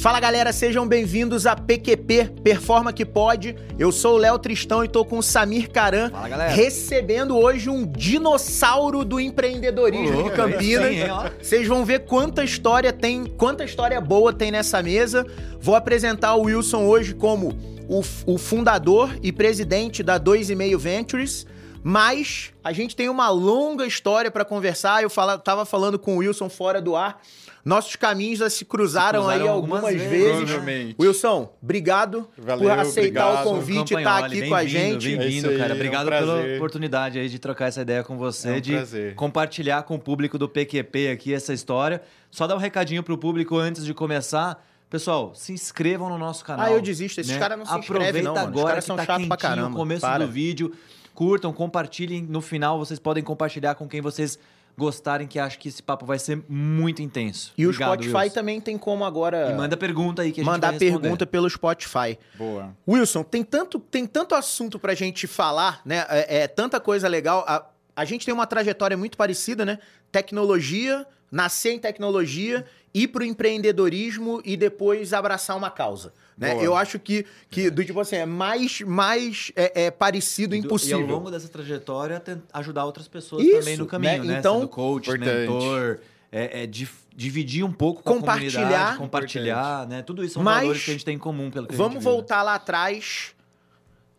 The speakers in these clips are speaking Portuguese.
Fala galera, sejam bem-vindos a PQP Performa que Pode. Eu sou o Léo Tristão e tô com o Samir Caran, Fala, recebendo hoje um dinossauro do empreendedorismo de Campinas. Sim. Vocês vão ver quanta história tem, quanta história boa tem nessa mesa. Vou apresentar o Wilson hoje como o, o fundador e presidente da 2,5 Ventures. Mas a gente tem uma longa história para conversar. Eu fala, tava falando com o Wilson fora do ar. Nossos caminhos já se cruzaram, Se cruzaram aí algumas algumas vezes, vezes. Provavelmente. Wilson, obrigado Valeu, por aceitar obrigado. o convite e estar Campagnoli, aqui com a gente. É Bem-vindo, aí, cara. é um Obrigado pela oportunidade aí de trocar essa ideia com você, É um de prazer. compartilhar com o público do PQP aqui essa história. Só dar um recadinho pro público antes de começar. Pessoal, se inscrevam no nosso canal. Ah, eu desisto. Esses caras não se inscrevem, Aproveita não, mano. Os agora caras que são tá chatos pra caramba. o começo Para. do vídeo. Curtam, compartilhem. No final, vocês podem compartilhar com quem vocês gostarem, que acho que esse papo vai ser muito intenso. E o Obrigado, Spotify Wilson. também tem como agora E manda pergunta aí que a gente mandar pergunta pelo Spotify. Boa. Wilson, tem tanto, tem tanto assunto pra gente falar, né? É, é tanta coisa legal. A, a gente tem uma trajetória muito parecida, né? Tecnologia, nascer em tecnologia, ir pro empreendedorismo e depois abraçar uma causa. Né? Boa. Eu acho que, que do tipo assim, é mais, mais é, é parecido E do- impossível. E ao longo dessa trajetória, ajudar outras pessoas Isso, também no caminho, né? né? Então, Sendo coach, importante. mentor, é, é dividir um pouco com Compartilhar. compartilhar, né? Tudo isso são Mas, valores que a gente tem em comum, pelo que Vamos né? voltar lá atrás.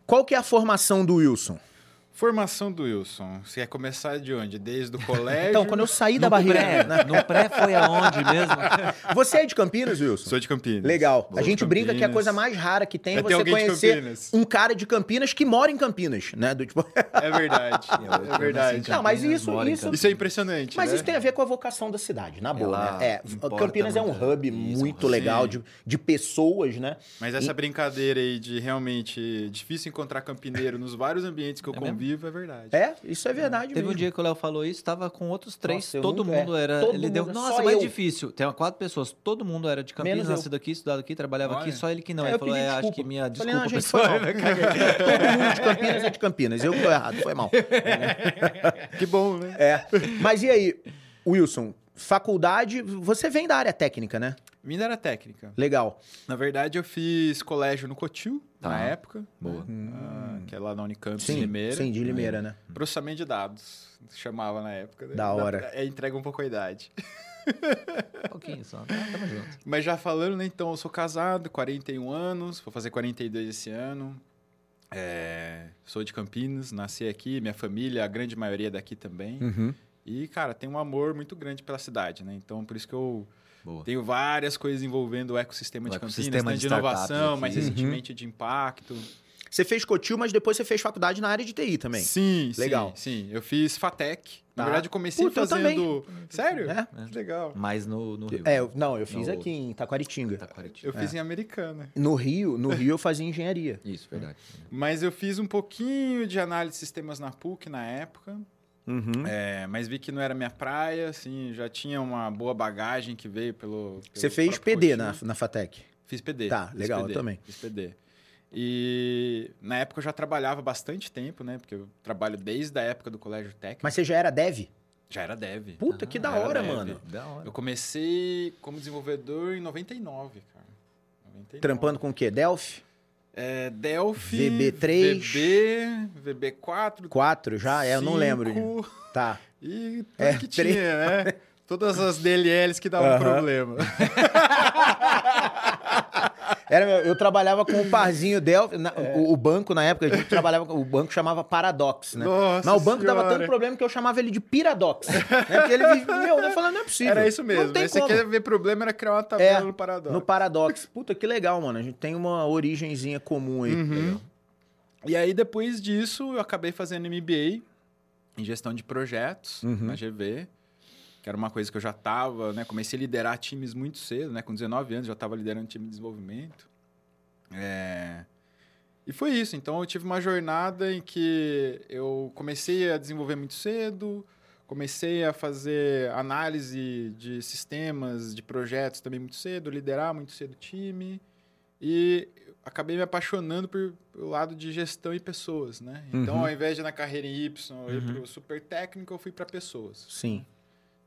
Qual que é a formação do Wilson? Formação do Wilson. Você quer começar de onde? Desde o colégio? Então, quando eu saí da No barriga. pré, né? no pré foi aonde mesmo? Você é de Campinas, Wilson? Sou de Campinas. Legal. Sou a gente brinca que a coisa mais rara que tem é você conhecer um cara de Campinas que mora em Campinas, né? Do tipo... É verdade. É verdade. Não, mas isso- isso-. Isso é impressionante, Mas né? isso tem a ver com a vocação da cidade, na boa, Ela né? É, Campinas é um hub Isso, muito hub. legal Sim. de, de pessoas, né? Mas essa brincadeira aí de realmente difícil encontrar campineiro nos vários ambientes que eu É mesmo? É verdade. É, isso é verdade Teve um dia que o Léo falou isso, tava com outros três, Nossa, todo nunca- mundo é, era. todo ele deu. mundo, Nossa, só mais eu." difícil. Tem quatro pessoas, todo mundo era de Campinas, nascido aqui, estudado aqui, trabalhava aqui, só ele que não. É, ele eu falou, é, acho que minha Falei, desculpa, não, pessoal. Todo mundo de Campinas é de Campinas. Eu que tô errado, foi mal. Que bom, né? É. Mas e aí, Wilson, faculdade, você vem da área técnica, né? Minha era técnica. Legal. Na verdade, eu fiz colégio no Cotil, Tá. na época. Boa. ah, que é lá na Unicamp, Sim, em Limeira. sim, de Limeira, né? Processamento de dados, chamava na época. né? Da hora. É, entrega um pouco a idade. Um pouquinho só. Tá, tamo junto. Mas já falando, né? Então, eu sou casado, 41 anos, vou fazer 42 esse ano. É, sou de Campinas, nasci aqui, minha família, a grande maioria daqui também. Uhum. E, cara, tenho um amor muito grande pela cidade, né? Então, por isso que eu Boa. tenho várias coisas envolvendo o ecossistema O de Campinas, ecossistema tanto de de inovação, mais aqui. recentemente de impacto. Você fez Cotil, mas depois você fez faculdade na área de TI também. Sim, Legal. sim, sim. Eu fiz FATEC. Na Tá. verdade, eu comecei Puta, eu fazendo... Sério? É. Que Legal. Mais no, no Rio. É, eu- não, eu fiz No- aqui em Taquaritinga. Taquaritinga. Eu fiz em Americana. No Rio, no Rio eu fazia engenharia. Isso, verdade. Mas eu fiz um pouquinho de análise de sistemas na PUC na época, Uhum. é, mas vi que não era minha praia, assim, já tinha uma boa bagagem que veio pelo. pelo Você fez PD na, na FATEC. Fiz PD. Tá, fiz legal, eu PD, também. Fiz PD. E na época eu já trabalhava bastante tempo, né? Porque eu trabalho desde a época do colégio técnico. Mas você já era dev? Já era dev. Puta, que Ah, da era hora, dev. mano. Da hora. Eu comecei como desenvolvedor em 99, cara. 99. Trampando com o quê? Delphi? É, Delphi. VB3. VB, VB4. 4 já? É, eu não lembro. Tá. E tudo É, que três- tinha, né? Todas as DLLs que davam Aham. problema. Era, eu trabalhava com o parzinho Delphi, na- o, o banco na época, a gente trabalhava com, o banco chamava Paradox, né? Nossa Mas o banco dava Senhora. tanto problema que eu chamava ele de Piradox. né? Porque ele, meu, eu falando, não é possível. Era isso mesmo. Aí você como. quer ver problema, era criar uma tabela É, no Paradox. No Paradox. Puta, que legal, mano. A gente tem uma origenzinha comum aí. Uhum. E aí, depois disso, eu acabei fazendo MBA em gestão de projetos Uhum. na GV, que era uma coisa que eu já estava, né? Comecei a liderar times muito cedo, né? Com 19 anos já estava liderando time de desenvolvimento. É, E foi isso. Então, eu tive uma jornada em que eu comecei a desenvolver muito cedo, comecei a fazer análise de sistemas, de projetos também muito cedo, liderar muito cedo o time. E acabei me apaixonando por, pelo lado de gestão e pessoas, né? Então, Uhum. ao invés de ir na carreira em Y, eu ir Uhum. pro super técnico, eu fui para pessoas. Sim.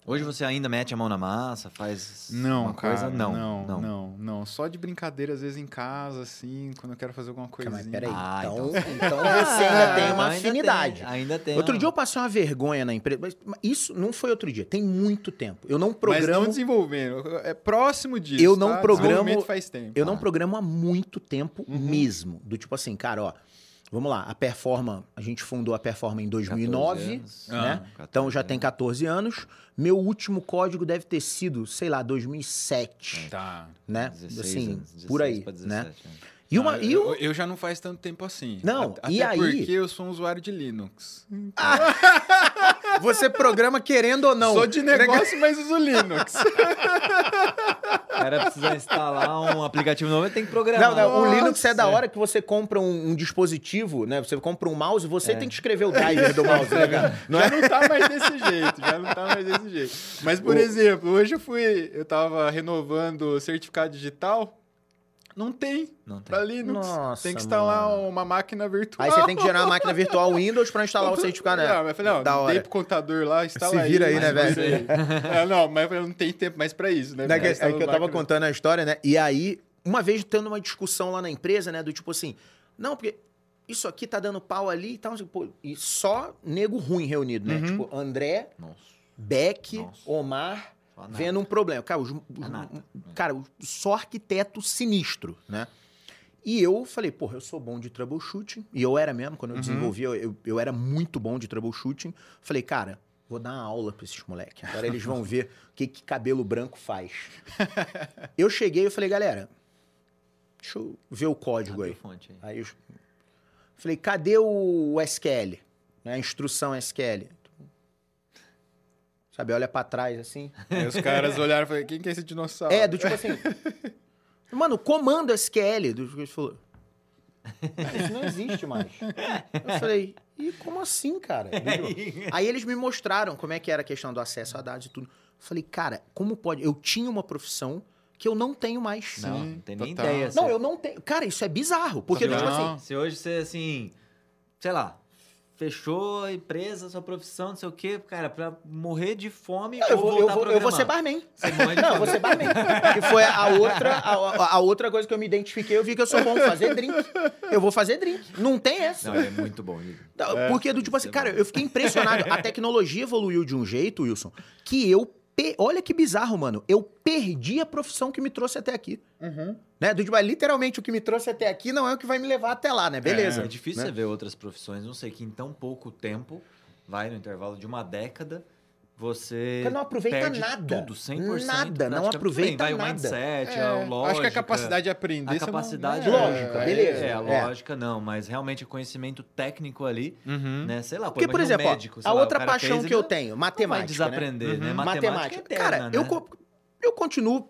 Hoje você ainda mete a mão na massa, faz Não, uma cara, coisa? Não, não, não. não, não, Só de brincadeira, às vezes em casa, assim, quando eu quero fazer alguma coisinha. Mas peraí, Ah, então, então- então você ainda tem uma ainda afinidade. tem, ainda tem. Outro uma- dia eu passei uma vergonha na empresa, mas isso não foi outro dia, tem muito tempo. Eu não Mas programo, não desenvolvendo. É próximo disso. Eu não tá? programo- Desenvolvimento faz tempo. eu não Ah. programo há muito tempo Uhum. mesmo. Do tipo assim, cara, ó, vamos lá, a Performa, a gente fundou a Performa em 2009, 14 anos. né? Ah, então já 14 tem 14 anos. Meu último código deve ter sido, sei lá, 2007, Tá. né? 16 assim, anos, 16 por aí, pra né? 17, né? E uma Ah, e eu, o- eu já não faz tanto tempo assim. Não, Até e aí- porque eu sou um usuário de Linux. você programa querendo ou não. Sou de negócio, mas uso Linux. O cara precisa instalar um aplicativo novo, tem que programar. Não, não, o Nossa. Linux é da hora que você compra um, um dispositivo, né? Você compra um mouse, você É. tem que escrever o driver do mouse, né, cara? Não já é? não tá mais desse jeito, já não tá mais desse jeito. Mas, por O- exemplo, hoje eu fui, eu tava renovando o certificado digital, não tem Não tem. pra Linux. Nossa, tem que instalar mano. uma máquina virtual. Aí você tem que gerar uma máquina virtual Windows pra instalar o certificado, né? Não, mas eu falei, não, da hora. tem pro contador lá, instala Se vira aí, mas né, velho? aí. É, não, mas eu falei, não tem tempo mais pra isso, né? Né, que, aí que eu tava instalando contando a história, né? E aí, uma vez tendo uma discussão lá na empresa, né? Do tipo assim, não, porque isso aqui tá dando pau ali e tal. pô, E só nego ruim reunido, né? Uhum. Tipo, André, Nossa. Beck, Nossa. Omar. Vendo um problema. Cara, os- os- É cara, só arquiteto sinistro, né? E eu falei, porra, eu sou bom de troubleshooting. E eu era mesmo, quando eu Uhum. desenvolvi, eu, eu, era muito bom de troubleshooting. Falei, cara, vou dar uma aula pra esses moleques. Agora eles vão ver o que, que cabelo branco faz. eu cheguei e falei, galera, deixa eu ver o código aí. fonte aí. Aí eu falei, cadê o SQL? Né, A instrução SQL. Sabe, olha pra trás assim. Aí os caras olharam e falaram, quem que é esse dinossauro? É, do tipo assim. Mano, comando SQL. Do que ele falou. "Ah, Isso não existe mais. Eu falei, e como assim, cara? Aí eles me mostraram como é que era a questão do acesso a dados e tudo. Eu falei, cara, como pode? Eu tinha uma profissão que eu não tenho mais. Não, Sim, não tem nem total. ideia. Não, eu não tenho. Cara, isso é bizarro. Porque, tipo hoje- assim. Se hoje você, assim, sei lá, fechou a empresa, sua profissão, não sei o quê, cara, pra morrer de fome Eu ou vou, eu, vou, eu vou ser barman. Você morre de Não, eu vou ser barman. Que foi a outra, a, a outra coisa que eu me identifiquei. Eu vi que eu sou bom fazer drink. Eu vou fazer drink. Não tem essa. Não, é muito bom. Igor. Não, Porque, do tipo assim, é cara, bom. eu fiquei impressionado. A tecnologia evoluiu de um jeito, Wilson, que eu. Pe- Olha que bizarro, mano. Eu perdi a profissão que me trouxe até aqui. Uhum. Né? Do tipo, é, literalmente, o que me trouxe até aqui não é o que vai me levar até lá, né? Beleza. É difícil né? você ver outras profissões, não sei, que em tão pouco tempo, vai no intervalo de uma década, você Porque não aproveita perde nada. tudo, 100%. Nada, não aproveita bem, vai nada. o mindset, É, a lógica. acho que a capacidade de aprender... A você não- capacidade... não Lógica, beleza. É, a É. lógica não, mas realmente o conhecimento técnico ali, Uhum. né, sei lá, Porque, por um exemplo, ó, médico, a lá, outra paixão fez, que eu tenho, matemática. vai né? desaprender, né? Uhum. Matemática, matemática. é eterna, Cara, eu, né? co- eu continuo,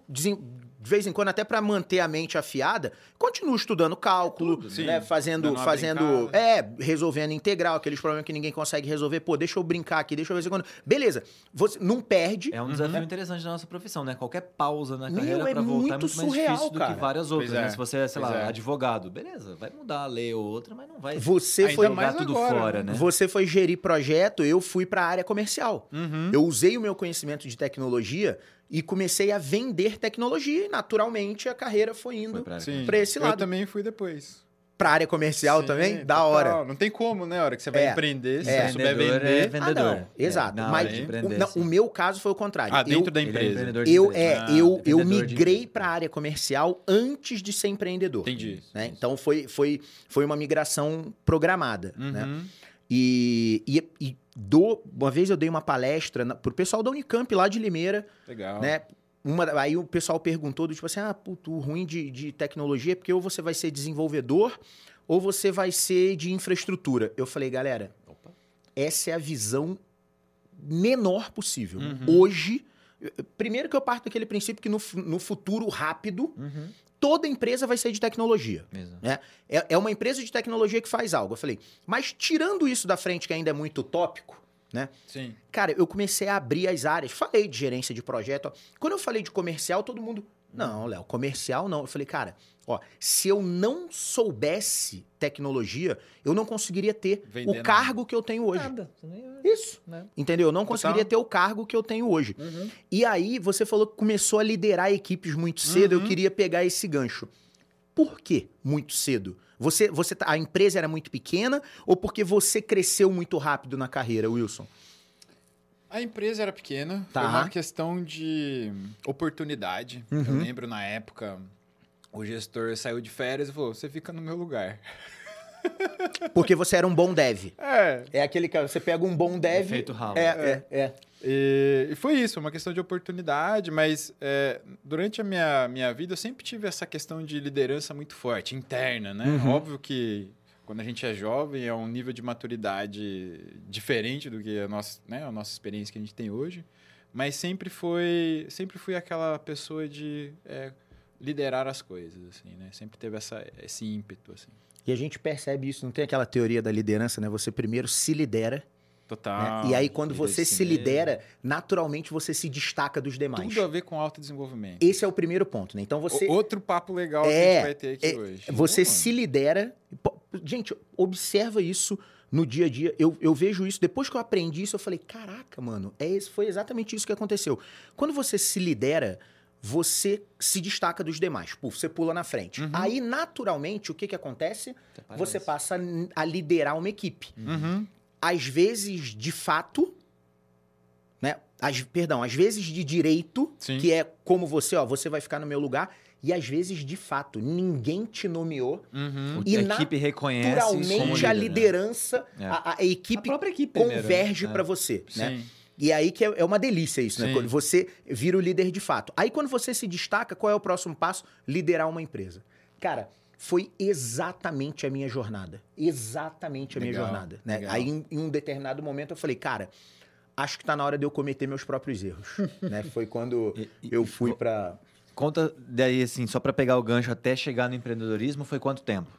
de vez em quando, até pra manter a mente afiada, continuo estudando cálculo, Tudo, sim. né? Fazendo, fazendo, é, resolvendo integral, aqueles problemas que ninguém consegue resolver. Pô, deixa eu brincar aqui, deixa eu ver se quando. Beleza, você não perde. É um desafio interessante da nossa profissão, né? Qualquer pausa na Meu, carreira é pra voltar é muito muito mais surreal, difícil do cara. que várias outras, Pois é, né? Se você é, sei pois lá, é. advogado, beleza, vai mudar a lei ou outra, mas não vai Você Ainda foi, mais tudo agora, fora, né? você foi gerir projeto, eu fui pra área comercial. Uhum. Eu usei o meu conhecimento de tecnologia e comecei a vender tecnologia e, naturalmente, a carreira foi indo pra esse Eu lado. também fui depois. pra área comercial Sim, também. Da total. hora. Não tem como, né? A hora que você vai É. empreender, se É. você souber Vendedor vender... é vendedor. Ah, não. Exato. É, Mas o, não, o meu caso foi o contrário. Ah, eu, dentro da Ele é empresa. empreendedor de eu, empresa. é, Ah, eu, eu migrei para a área comercial antes de ser empreendedor. Entendi. né? Então foi, foi, foi uma migração programada. Né? Uhum. E, e, e do, uma vez eu dei uma palestra na, pro pessoal da Unicamp lá de Limeira, Legal. né? Uma, aí o pessoal perguntou, do tipo assim, ah, puto, ruim de, de tecnologia é porque ou você vai ser desenvolvedor ou você vai ser de infraestrutura. Eu falei, galera, essa é a visão menor possível. Uhum. Hoje, primeiro que eu parto daquele princípio que no, no futuro rápido, Uhum. Toda empresa vai ser de tecnologia. Mesmo. É, é uma empresa de tecnologia que faz algo. Eu falei, mas tirando isso da frente, que ainda é muito utópico, né? Sim. Cara, eu comecei a abrir as áreas. Falei de gerência de projeto. Quando eu falei de comercial, todo mundo. Não, Léo, comercial não. Eu falei, cara, ó, se eu não soubesse tecnologia, eu não conseguiria ter Vender o nada. cargo que eu tenho hoje. Nada. Isso. Né? Entendeu? Eu não conseguiria ter o cargo que eu tenho hoje. Uhum. E aí, você falou que começou a liderar equipes muito cedo. Eu Uhum. queria pegar esse gancho. Por que muito cedo? Você, você, tá- a empresa era muito pequena ou porque você cresceu muito rápido na carreira, Wilson? A empresa era pequena, Tá. foi uma questão de oportunidade. Eu Uhum. lembro na época, o gestor saiu de férias e falou: você fica no meu lugar. Porque você era um bom dev. É. É aquele que você pega um bom dev. Efeito ralo. É, é, é. E, e foi isso, uma questão de oportunidade, mas é, durante a minha, minha vida eu sempre tive essa questão de liderança muito forte, interna, né? Uhum. Óbvio que quando a gente é jovem é um nível de maturidade diferente do que a nossa, né, a nossa experiência que a gente tem hoje, mas sempre foi, sempre fui aquela pessoa de é, liderar as coisas, assim, né? Sempre teve essa, esse ímpeto, assim. E a gente percebe isso, não tem aquela teoria da liderança, né? Você primeiro se lidera, né? Total. e aí quando você se mesmo. lidera, naturalmente você se destaca dos demais. Tudo a ver com autodesenvolvimento. Esse é o primeiro ponto, né? Então você O- Outro papo legal que a É, gente vai ter aqui é, hoje. Você Pô, se lidera. Gente, observa isso no dia a dia. Eu, eu vejo isso. Depois que eu aprendi isso, eu falei: caraca, mano, é foi exatamente isso que aconteceu. Quando você se lidera, você se destaca dos demais. Pô, você pula na frente. Uhum. Aí, naturalmente, o que, que acontece? Você passa a- a liderar uma equipe. Uhum. Às vezes, de fato. Né? Às, perdão, às vezes de direito, Sim. que é como você, ó, você vai ficar no meu lugar. E às vezes, de fato, ninguém te nomeou Uhum. E a equipe reconhece naturalmente a né? liderança, É. a, a A equipe própria equipe converge né? pra você, né? Sim. E aí que é, é uma delícia isso, né? Sim. Quando você vira o líder de fato. Aí quando você se destaca, qual é o próximo passo? Liderar uma empresa. Cara, foi exatamente a minha jornada. Exatamente a minha Legal, jornada, né? legal. Aí em, em um determinado momento eu falei, cara, acho que tá na hora de eu cometer meus próprios erros, né? Foi quando E- eu fui pra... Conta daí, assim, só pra pegar o gancho até chegar no empreendedorismo, foi quanto tempo?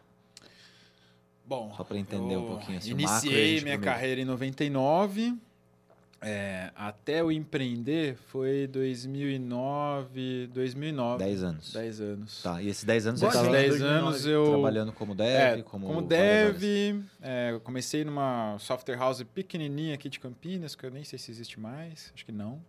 Bom, Só pra entender um pouquinho, assim, macro Iniciei gente minha comigo. carreira em 99. É, até eu empreender foi 2009, 2009. 10 anos. 10 anos. Tá, e esses 10 anos Boa você Esses tava gente. 10 anos eu trabalhando como dev, é, como, como, dev, é, eu comecei numa software house pequenininha aqui de Campinas, que eu nem sei se existe mais, acho que não.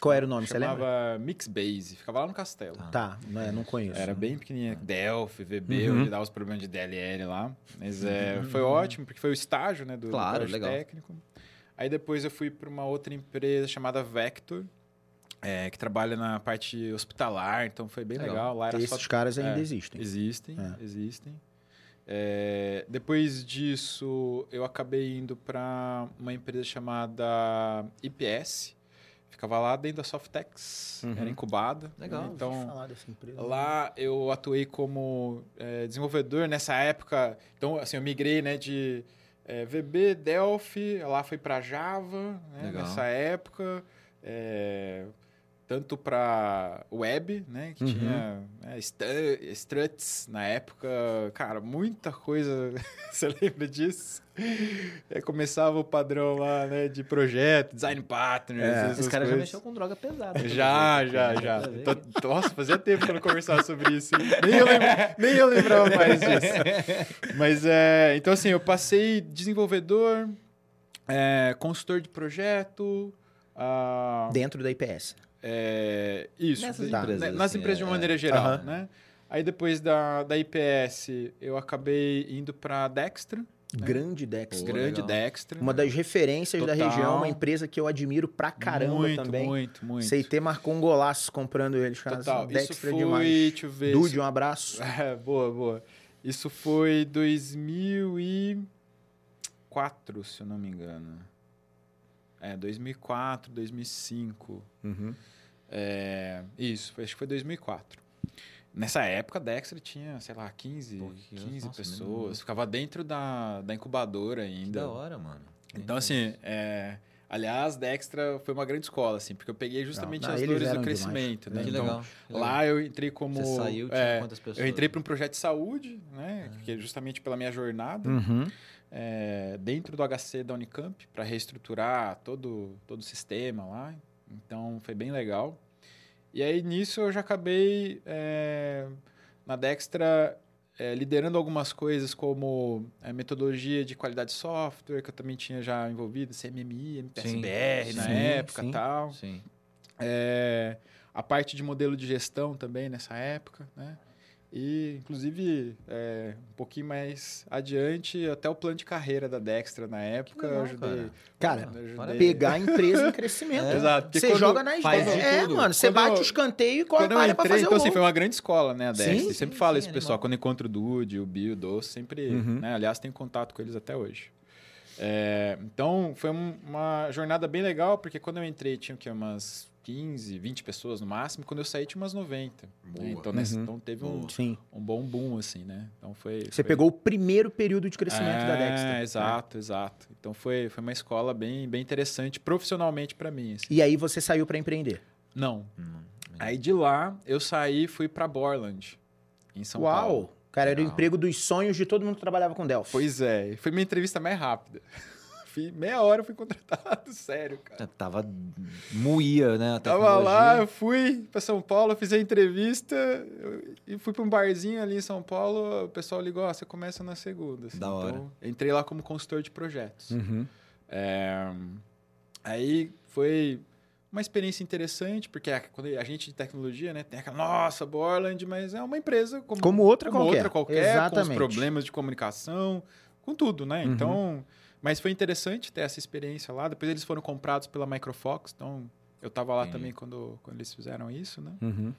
Qual era o nome, você lembra? Chamava Mixbase, ficava lá no Castelo. Tá. Tá, não, é, não conheço. Era bem pequenininha, Delphi, VB, Uhum. onde dava os problemas de DLL lá. Mas é, foi ótimo, porque foi o estágio né, do, do Claro, colégio legal. técnico. Aí depois eu fui para uma outra empresa chamada Vector, é, que trabalha na parte hospitalar, então foi bem Legal. legal. Lá era Esses só caras ainda é, existem. Existem, É. existem. É, depois disso, eu acabei indo para uma empresa chamada IPS. Ficava lá dentro da Softex, Uhum. era incubada. Legal. né? Ouvi Então, falar dessa empresa. Lá eu atuei como é, desenvolvedor nessa época. Então, assim, eu migrei né, de é, VB, Delphi, lá foi para Java né, nessa época. É, tanto para web, né, que Uhum. tinha né, stu- struts na época. Cara, muita coisa. Você lembra disso? É, começava o padrão lá, né, de projeto, design partners. É. essas Esse cara já mexeu com droga pesada. pelo Já, já, né? já. Tô- Nossa, fazia tempo que eu não conversava sobre isso. Nem eu, lembra- nem eu lembrava mais disso. Mas é. Então, assim, eu passei desenvolvedor, é, consultor de projeto. ah, Dentro da IPS. É, isso. Nessas de- empresas, né, nas assim, empresas de uma é. maneira geral, né? Aí depois da, da IPS, eu acabei indo para Dextra. Grande Dex. Pô, grande legal. Dextra. Uma das referências da Total. região, uma empresa que eu admiro pra caramba muito, também. Muito, muito. CT marcou um golaço comprando eles, cara. Total. Isso Dextra foi, demais. deixa eu ver. Dude, um abraço. É, boa, boa. Isso foi 2004, se eu não me engano. É, 2004, 2005. Uhum. É, isso, acho que foi 2004. Nessa época, a Dexter tinha, sei lá, 15, Pouquinho, 15 nossa, pessoas. Ficava dentro da, da incubadora Que ainda. da hora, mano. Então, assim, é, aliás, Dextra foi uma grande escola, assim, porque eu peguei justamente Não, não, as dores do demais. crescimento, né? Que Então, legal. que legal. Lá eu entrei como. Você saiu, tinha é, quantas pessoas? eu entrei para um projeto de saúde, né? Que é justamente pela minha jornada, Uhum. é, dentro do HC da Unicamp, para reestruturar todo, todo o sistema lá. Então foi bem legal. E aí nisso eu já acabei é, na Dextra é, liderando algumas coisas como a metodologia de qualidade de software, que eu também tinha já envolvido, CMMI, MPSBR Sim, na sim, época sim. tal. Sim. É, a parte de modelo de gestão também nessa época, né? E, inclusive, é, um pouquinho mais adiante, até o plano de carreira da Dextra na época, legal, eu ajudei. Cara, eu ajudei-. Pegar a empresa em crescimento. É. Exato. porque Você joga nas faz É, tudo. mano, você bate eu- o escanteio e corre para fazer então o assim, foi uma grande escola, né, a Sim, Dexter. sim, sempre falo sim, esse pessoal, animal. quando encontro o Dude, o Bill, o Doce, sempre, Uhum. né, aliás, tenho contato com eles até hoje. É, então, foi um- uma jornada bem legal, porque quando eu entrei tinha o quê? umas 15, 20 pessoas no máximo, quando eu saí tinha umas 90. né? Então, nessa- Uhum. então teve um. Sim. um bom boom, assim, né? Então foi... Você foi- pegou o primeiro período de crescimento da É, Dexter. Exato, exato. Então foi, foi uma escola bem, bem interessante profissionalmente para mim. assim. E aí você saiu pra empreender. Não. Hum, Aí de lá eu saí e fui para Borland, em São Uau! Paulo. Cara, era o Legal. emprego dos sonhos de todo mundo que trabalhava com Delphi. Pois é, foi minha entrevista mais rápida. Fui- meia hora eu fui contratado, sério, cara. É, Tava moía, né? A Tava lá, eu fui para São Paulo, fiz a entrevista eu- e fui para um barzinho ali em São Paulo. O pessoal ligou: ó, você começa na segunda. assim. Da hora. Então, entrei lá como consultor de projetos. Uhum. É, aí foi uma experiência interessante, porque a, quando a gente de tecnologia, né, tem aquela, nossa, Borland, mas é uma empresa como, Como outra como qualquer. outra qualquer, Exatamente. com os problemas de comunicação, com tudo, né? Uhum. Então, mas foi interessante ter essa experiência lá. Depois eles foram comprados pela Microfox, então eu estava lá Entendi. também quando, quando eles fizeram isso, né? Uhum.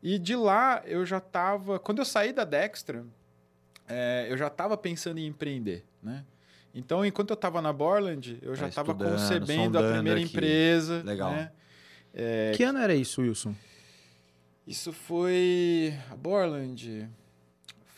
E de lá eu já estava. Quando eu saí da Dextra, é, eu já estava pensando em empreender, né? Então, enquanto eu estava na Borland, eu já estava concebendo a primeira aqui. empresa. Legal. né? É, Que ano era isso, Wilson? isso foi. A Borland.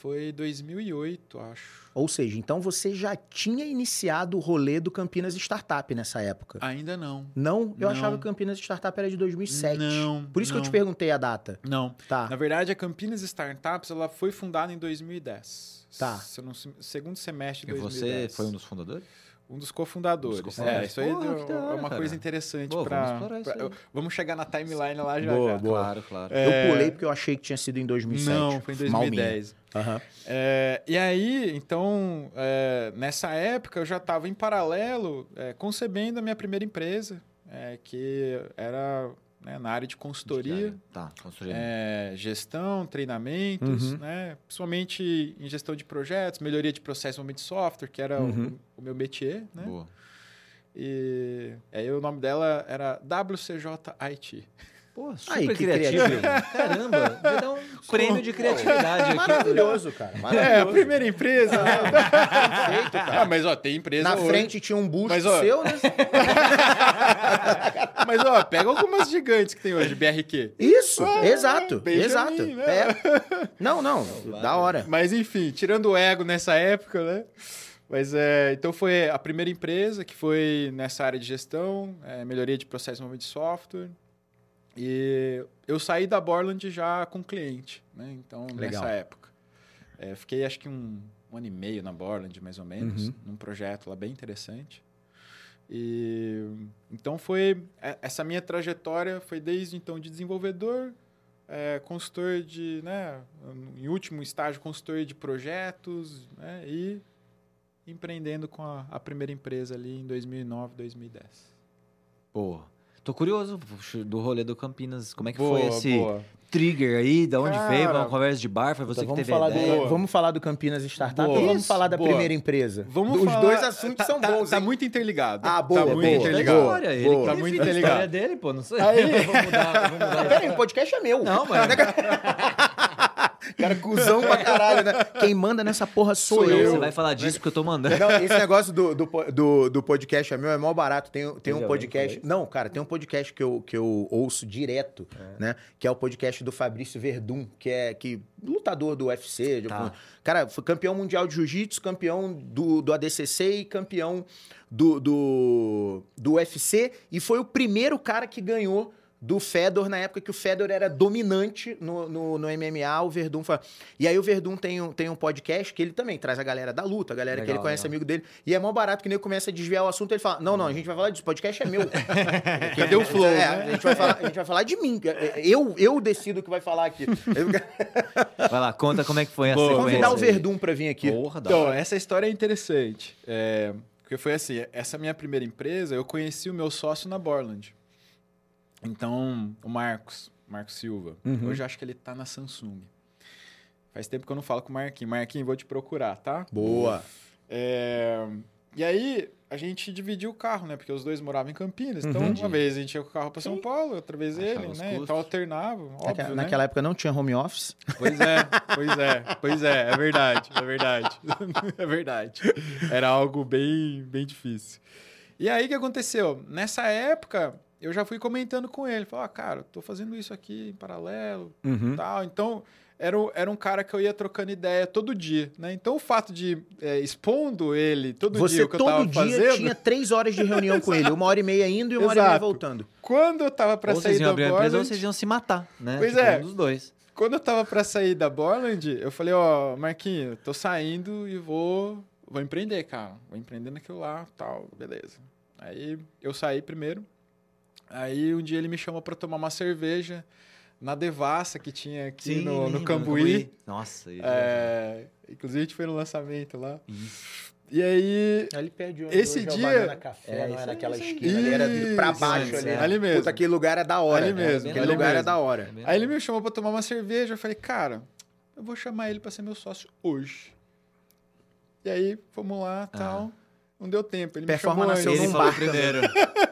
Foi 2008, acho. Ou seja, então você já tinha iniciado o rolê do Campinas Startup nessa época. Ainda não. Não? Eu Não. achava que Campinas Startup era de 2007. Não, Por isso que eu não. te perguntei a data. Não. Tá. Na verdade, a Campinas Startups ela foi fundada em 2010. Tá. Se não- segundo semestre E de você 2010. foi um dos fundadores? Um dos cofundadores. Um dos cofundadores. É, isso aí Porra, é, da hora, é uma cara. coisa interessante para. vamos explorar isso aí. Vamos chegar na timeline lá já. Boa, já. boa. Claro, claro. É, Eu pulei porque eu achei que tinha sido em 2007. Não, foi em Mal minha. 2010. Aham. É, e aí, então, é, nessa época eu já estava em paralelo é, concebendo a minha primeira empresa, é, que era né, na área de consultoria. Tá, consultoria. É, gestão, treinamentos, Uhum. né? principalmente em gestão de projetos, melhoria de processo desenvolvimento de software, que era o- Uhum. o, meu métier. Né? Boa. E aí o nome dela era WCJ IT. Pô, super Aí, que criativo. criativo. Caramba, devia dar um prêmio de criatividade aqui. Maravilhoso, cara. É, a Maravilhoso. primeira empresa. né? Perfeito, cara. ah, mas ó, tem empresa Na hoje. frente tinha um busto Mas, ó, seu, né? Mas ó, pega algumas gigantes que tem hoje, BRQ. Isso, Ah, exato, Benjamin, exato. né? É. Não, não, da hora. Mas enfim, tirando o ego nessa época, né? Mas é, então foi a primeira empresa que foi nessa área de gestão, é, melhoria de processo de desenvolvimento de software. E eu saí da Borland já com cliente, né? Então, Legal. nessa época. É, fiquei acho que um, um ano e meio na Borland, mais ou menos, Uhum. num projeto lá bem interessante. E então foi é, essa minha trajetória foi desde então de desenvolvedor, é, consultor de, né, em último estágio consultor de projetos, né, e empreendendo com a, a primeira empresa ali em 2009, 2010. Pô, tô curioso do rolê do Campinas. Como é que Boa, foi esse boa. trigger aí? Da onde Cara, veio? Uma conversa de bar? Foi você Então, que teve a falar ideia? do, vamos falar do Campinas Startup Boa. ou vamos Isso, falar da boa. primeira empresa? Vamos Os falar- dois assuntos tá, são tá- bons, Tá hein? muito interligado. Ah, boa, tá muito boa, interligado. boa. Ele Boa. que Tá muito a interligado. história dele, pô, não sei. Aí. vamos mudar, vamos mudar. peraí, o podcast é meu. Não, mas... Cara, cuzão pra caralho, né? Quem manda nessa porra sou, Sou eu. eu. Você vai falar disso porque eu tô mandando. Não, esse negócio do, do, do, do podcast é meu, é mó barato. Tem, tem um podcast. Não, cara, tem um podcast que eu, que eu ouço direto, né? Que é o podcast do Fabrício Verdun, que é que, lutador do UFC. de- Tá. Cara, foi campeão mundial de jiu-jitsu, campeão do, do ADCC e campeão do, do, do UFC. E foi o primeiro cara que ganhou do Fedor na época que o Fedor era dominante no, no, no MMA, o Verdun fala. E aí o Verdun tem um, tem um podcast que ele também traz a galera da luta, a galera que Legal, ele conhece, legal. amigo dele. E é mó barato que nem começa a desviar o assunto, ele fala: Não, não, a gente vai falar disso, o podcast é meu. Cadê o flow, É, né? a, gente vai falar, a gente vai falar de mim. Eu, eu decido o que vai falar aqui. Vai lá, conta como é que foi a Boa. Convidar o. Verdun pra vir aqui. Porra, Então, essa história é interessante. É, porque foi assim, essa minha primeira empresa, eu conheci o meu sócio na Borland. Então, o Marcos, Marcos Silva. Uhum. Hoje eu acho que ele tá na Samsung. Faz tempo que eu não falo com o Marquinhos. Marquinhos, vou te procurar, tá? Boa. É, E aí, a gente dividiu o carro, né? Porque os dois moravam em Campinas. Então, Uhum. uma vez a gente ia com o carro para São Paulo, outra vez Achava ele, né? custos. Então alternava, óbvio, Naquela, né? naquela época não tinha home office. Pois é, pois é, pois é, é verdade, é verdade. é verdade. Era algo bem, bem difícil. E aí o que aconteceu? Nessa época, eu já fui comentando com ele. Falei, ah, cara, tô fazendo isso aqui em paralelo Uhum. tal. Então, era, era um cara que eu ia trocando ideia todo dia, né? Então, o fato de é, expondo ele todo dia Você o que eu tava todo dia fazendo... tinha três horas de reunião com ele. Uma hora e meia indo e uma hora e meia Exato. voltando. Quando eu tava pra ou sair da a empresa ou Borland... vocês iam se matar, né? Pois Tipo, é. Um dos dois. Quando eu tava pra sair da Borland, eu falei, ó, Marquinhos, tô saindo e vou, vou empreender, cara. Vou empreender naquilo lá, tal, beleza. Aí eu saí primeiro. Aí um dia ele me chamou pra tomar uma cerveja na Devassa que tinha aqui no, no lembro, Cambuí. Nossa, ele É, inclusive a gente foi no lançamento lá. Isso. E aí, Ali Esse hoje é o dia- Banana Café, É, não é aí, naquela esquina. Ali era de- pra baixo isso, ali. é. Ali mesmo. Puta, aquele lugar é da hora. Ali né? mesmo, Aquele ali lugar é mesmo. da hora. aí ele me chamou pra tomar uma cerveja. Eu falei, cara, eu vou chamar ele pra ser meu sócio hoje. E aí, fomos lá, tal. Não deu tempo. Ele Performa me chamou nasceu antes. Ele num bar primeiro.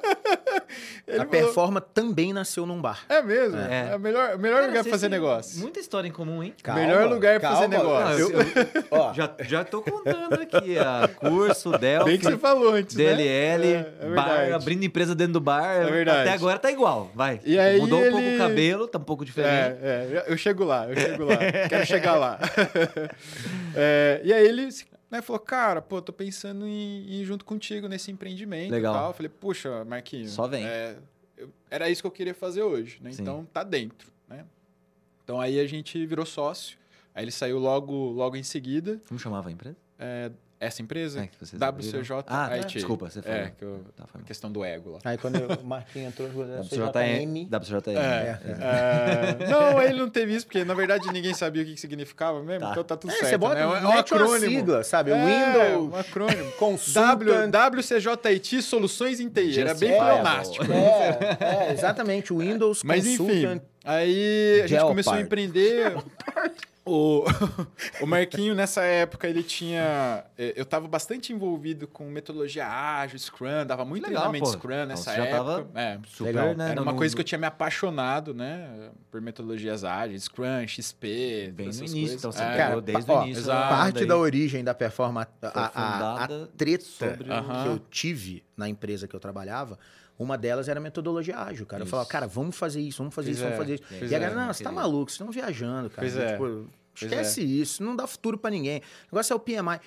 Ele a falou, Performa também nasceu num bar. É mesmo? É. É, o melhor, melhor Cara, lugar pra fazer negócio. Muita história em comum, hein? Melhor lugar pra fazer negócio. Não, eu- eu- Ó, Já, já tô contando aqui. A curso, Delphi, Bem que você falou antes, DLL, né? É, é bar, abrindo empresa dentro do bar. É verdade. Até agora tá igual, vai. E aí Mudou um pouco ele- o cabelo, tá um pouco diferente. É, é, eu chego lá, eu chego lá. Quero chegar lá. É, e aí ele né, falou, cara, pô, tô pensando em, ir junto contigo nesse empreendimento Legal. e tal. Eu falei, puxa, Marquinhos. Só vem. é, eu- era isso que eu queria fazer hoje, né? Sim. Então tá dentro, né? Então aí a gente virou sócio. Aí ele saiu logo, logo em seguida. Como chamava a empresa? É, essa empresa, É, que vocês WCJ. Ah, IT. desculpa, você falou. É, que eu, Tá, foi mal. questão do ego lá. Aí quando o Marquinhos entrou, WCJM. WCJM. É, É. é, não, aí ele não teve isso, porque na verdade ninguém sabia o que significava mesmo, Tá. então tá tudo É, certo. você bota né? É um- é um mete uma acrônimo. sigla, sabe? É, um Windows, acrônimo. consulta... W, WCJIT Soluções em TI. Era bem pleonástico. É, é, exatamente. Windows, Mas Consultant. enfim, aí a gente começou a empreender. O, o Marquinho, nessa época, ele tinha. eh, Eu estava bastante envolvido com metodologia ágil, Scrum, dava muito Legal, treinamento pô. Scrum Então, nessa já época. tava É, Super, Legal. né? Era no- uma coisa que eu tinha me apaixonado, né? Por metodologias ágeis, Scrum, XP, Bem no início, coisas. então você É. pegou Cara, desde ó, o início. exato. Parte da origem da Performa, a, a, a, treta que eu tive na empresa que eu trabalhava, uma delas era metodologia ágil, cara. Eu falava, Isso. cara, vamos fazer isso, vamos fazer Pois isso, vamos é, fazer isso. pois E a é, galera, não, não você tá maluco, vocês estão viajando, cara. Pois é. Tipo, Pois esquece isso, não dá futuro pra ninguém. O negócio é o PMI.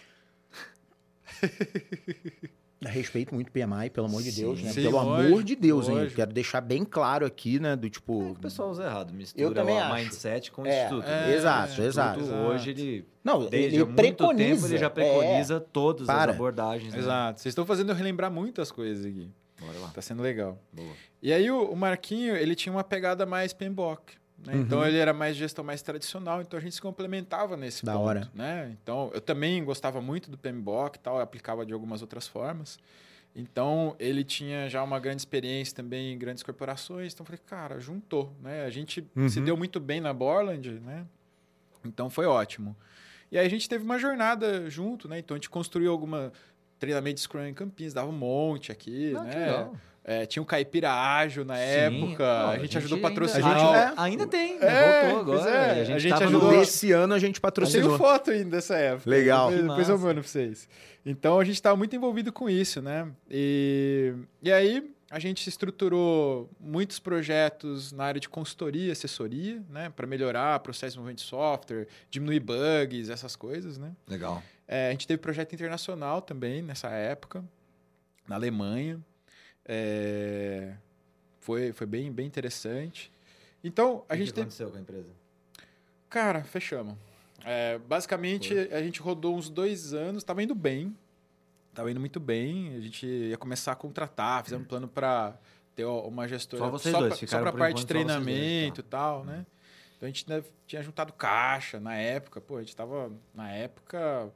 Respeito muito o PMI, pelo amor de Sim. Deus, né? Sim, pelo lógico, amor de Deus, hein? lógico. Quero deixar bem claro aqui, né? Do tipo. O pessoal usa errado, mistura Eu também o acho. mindset com o É, instituto. é, né? exato, exato. Hoje ele, Não, desde ele preconiza. tempo, ele já preconiza todas Para. as abordagens. né? Exato. Vocês estão fazendo eu relembrar muitas coisas aqui. Bora lá. Tá sendo legal. Boa. E aí o, o Marquinho, ele tinha uma pegada mais PMBOK. Né? Uhum. Então ele era mais gestão mais tradicional, então a gente se complementava nesse Da ponto, hora. né? Então eu também gostava muito do PMBOK e tal, aplicava de algumas outras formas. Então ele tinha já uma grande experiência também em grandes corporações, então falei, cara, juntou, né? A gente Uhum. se deu muito bem na Borland, né? Então foi ótimo. E aí a gente teve uma jornada junto, né? Então a gente construiu alguma treinamento de Scrum em Campinas, dava um monte aqui, Ah, que né? legal. É, tinha o Caipira Ágil na Sim. época, Não, a, gente ajudou a ainda- patrocinar. A gente- é. Ainda tem, É, né? voltou pois agora. é, a gente, a gente tava ajudou- no... Desse ano a gente Eu patrocinou. tenho foto ainda dessa época. Legal. Depois, Que depois eu mando pra vocês. Então a gente estava muito envolvido com isso, né? E, e aí a gente estruturou muitos projetos na área de consultoria, assessoria, né? Para melhorar processo de desenvolvimento de software, diminuir bugs, essas coisas, né? Legal. É, a gente teve projeto internacional também nessa época, na Alemanha. É, Foi, foi bem, bem interessante. Então, a O que gente que teve. aconteceu com a empresa? Cara, fechamos. É, basicamente, a gente rodou uns dois anos, tava indo bem. Tava indo muito bem. A gente ia começar a contratar, fizemos um plano para ter uma gestora Só vocês dois, pra, só por pra parte de só treinamento tá. e tal, né? Então a gente né, tinha juntado caixa na época. Pô, a gente tava, na época,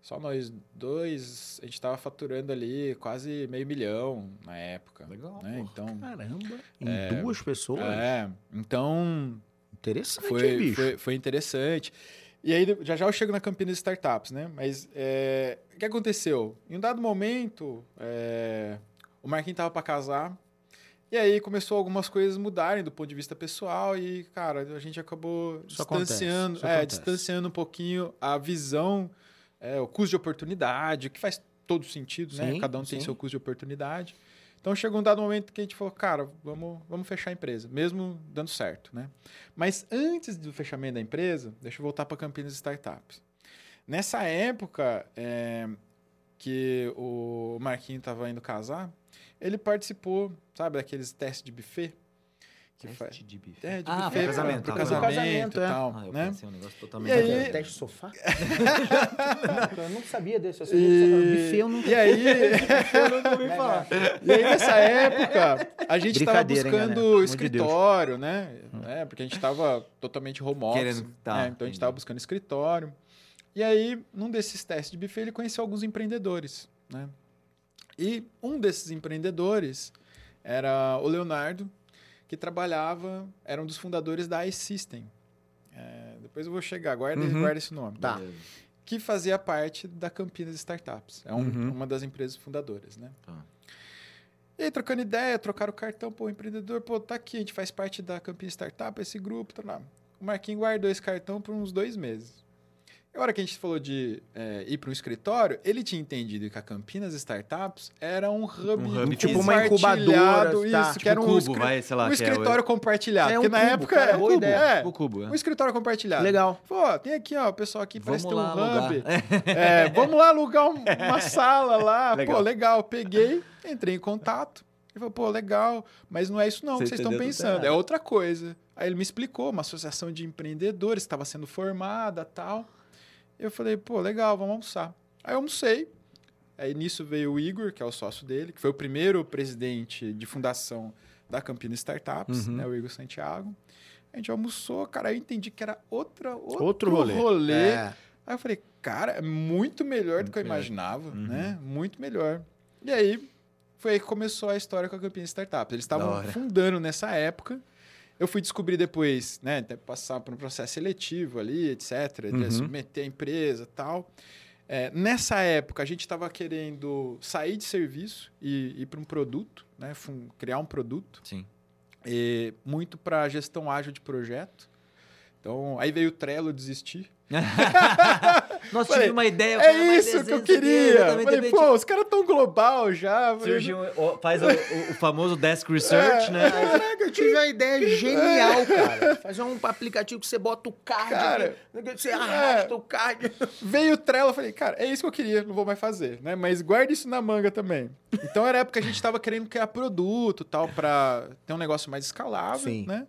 só nós dois, a gente tava faturando ali quase meio milhão na época. Legal, Né? Então, Caramba. Em duas pessoas? é, então Interessante, foi, bicho. foi, foi interessante. E aí, já já eu chego na Campinas Startups, né? Mas é, o que aconteceu? Em um dado momento, é, o Marquinhos tava para casar. E aí começou algumas coisas mudarem do ponto de vista pessoal e, cara, a gente acabou Isso distanciando, é, acontece. distanciando um pouquinho a visão, é, o custo de oportunidade, que faz todo sentido, né? Sim, Cada um tem sim. seu custo de oportunidade. Então chegou um dado momento que a gente falou, cara, vamos, vamos fechar a empresa, mesmo dando certo, né? Mas antes do fechamento da empresa, deixa eu voltar para Campinas Startups. Nessa época é, que o Marquinho estava indo casar, ele participou, sabe, daqueles testes de buffet? Que faz, Teste de bife. é, de Ah, buffet pro casamento. pro tá. casamento, casamento, e é. tal, Ah, eu né? pensei um negócio E totalmente aí-. Teste sofá? eu não sabia desse. Que você buffet eu nunca E aí, Eu nunca ouvi falar. E aí, nessa época, a gente estava hein, buscando? Pelo amor de escritório, né? É, porque a gente estava totalmente home office. Querendo- tá, né? Então, a gente estava buscando escritório. E aí, num desses testes de buffet, ele conheceu alguns empreendedores, né? E um desses empreendedores era o Leonardo, que trabalhava, era um dos fundadores da iSystem. É, depois eu vou chegar, guarda, Uhum. guarda esse nome. Tá. Beleza. Que fazia parte da Campinas Startups. É um- Uhum. uma das empresas fundadoras, né? Tá. E aí, trocando ideia, trocaram o cartão, pô, o empreendedor, pô, tá aqui, a gente faz parte da Campinas Startup, esse grupo, tá lá. O Marquinhos guardou esse cartão por uns dois meses. A hora que a gente falou de é, ir para um escritório, ele tinha entendido que a Campinas Startups era um hub, Um hub Tipo uma compartilhado, incubadora, tá? isso, Tipo que era um, Cubo, escri- vai, sei lá. um que escritório compartilhado. É, porque um na cubo, época cara, é, boa cubo, ideia. é, O cubo, é. um escritório compartilhado. Legal. Pô, tem aqui, ó, o pessoal aqui parece Vamos ter um lá alugar. hub. É, vamos lá alugar um- uma sala lá. Legal. Pô, legal. Peguei, entrei em contato. Ele falou, pô, legal, mas não é isso não Você que vocês estão pensando, é outra coisa. Aí ele me explicou, uma associação de empreendedores estava sendo formada tal. Eu falei, pô, legal, vamos almoçar. Aí eu almocei. Aí nisso veio o Igor, que é o sócio dele, que foi o primeiro presidente de fundação da Campinas Startups, Uhum. né, o Igor Santiago. A gente almoçou, cara, aí eu entendi que era outra, outro, Outro rolê. É. Aí eu falei, cara, é muito melhor do que eu imaginava, Uhum. né? Muito melhor. E aí, foi aí que começou a história com a Campinas Startups. Eles estavam fundando nessa época. Eu fui descobrir depois, né? Até passar por um processo seletivo ali, etc. de Uhum. Submeter a empresa e tal. É, nessa época, a gente estava querendo sair de serviço e ir para um produto, né? Criar um produto. Sim. E muito para gestão ágil de projeto. Então, aí veio o Trello desistir. Nós Falei, tivemos uma ideia. É isso que eu queria. Falei, pô, os caras tão global já. Falei, Surge um, faz o, o- o famoso desk research, É. né? Caraca, eu tive uma ideia genial, cara. Fazer um aplicativo que você bota o card, Cara, aqui, você arrasta o card. Veio o Trello, eu falei, cara, é isso que eu queria, não vou mais fazer, né? Mas guarda isso na manga também. Então era a época que a gente tava querendo criar produto tal, pra ter um negócio mais escalável, Sim. né?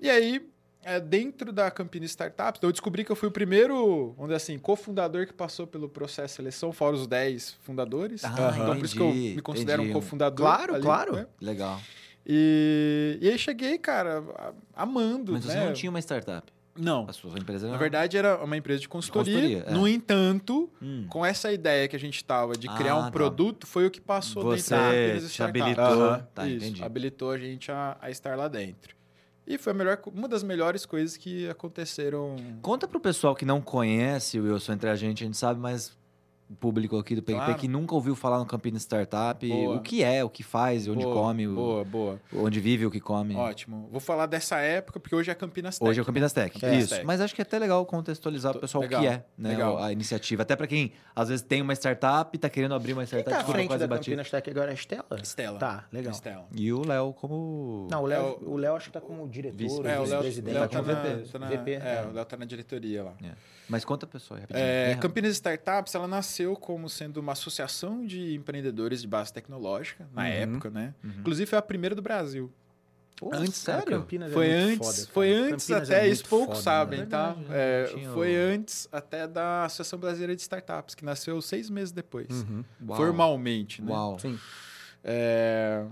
E aí, é, dentro da Campinas Startups, eu descobri que eu fui o primeiro, vamos dizer assim, cofundador que passou pelo processo de seleção, fora os 10 fundadores. Ah, então por isso que eu me considero um entendi. cofundador. Claro, ali, claro. né? Legal. E, e aí cheguei, cara, amando, Mas você né? não tinha uma startup. Não. A sua empresa. Na verdade, era uma empresa de consultoria. consultoria, é. No entanto, Hum. com essa ideia que a gente tava de criar Ah, um tá. produto, foi o que passou Você dentro da Startups. habilitou. Aham, Tá, Isso, entendi. habilitou a gente a, a estar lá dentro. E foi melhor, uma das melhores coisas que aconteceram. Conta pro pessoal que não conhece o Wilson entre a gente, a gente sabe, mas público aqui do PicPay Claro. que nunca ouviu falar no Campinas Startup, Boa. o que é, o que faz, onde Boa, come, o- Boa, boa. onde vive, o que come. Ótimo. Vou falar dessa época, porque hoje é Campinas Tech. Hoje é o Campinas Tech. Campinas Isso. Tech. Mas acho que é até legal contextualizar Tô- pro pessoal legal, o que é né, legal. a iniciativa. Até para quem às vezes tem uma startup e tá querendo abrir uma Quem startup tá à que frente quase da batida. Campinas Tech agora é a Estela? Estela. Tá, legal. Estela. E o Léo como. Não, o Léo, É o- o Léo acho que tá como diretor, Vice- É, o Léo, vice-presidente, Léo tá, na, VP. tá na- VP, é, é. o Léo tá na diretoria lá. É. Mas conta, pessoal, aí, rapidinho. É. Campinas Startups, ela nasceu como sendo uma associação de empreendedores de base tecnológica, na Uhum. época, né? Uhum. Inclusive, foi a primeira do Brasil. Pô, antes, sério? Campinas é foi muito antes, foda, foi antes Campinas até, é isso poucos foda, sabem, né? tá? É, tinha foi antes até da Associação Brasileira de Startups, que nasceu seis meses depois. Uhum. Uau. Formalmente, né? Uau. Sim. É,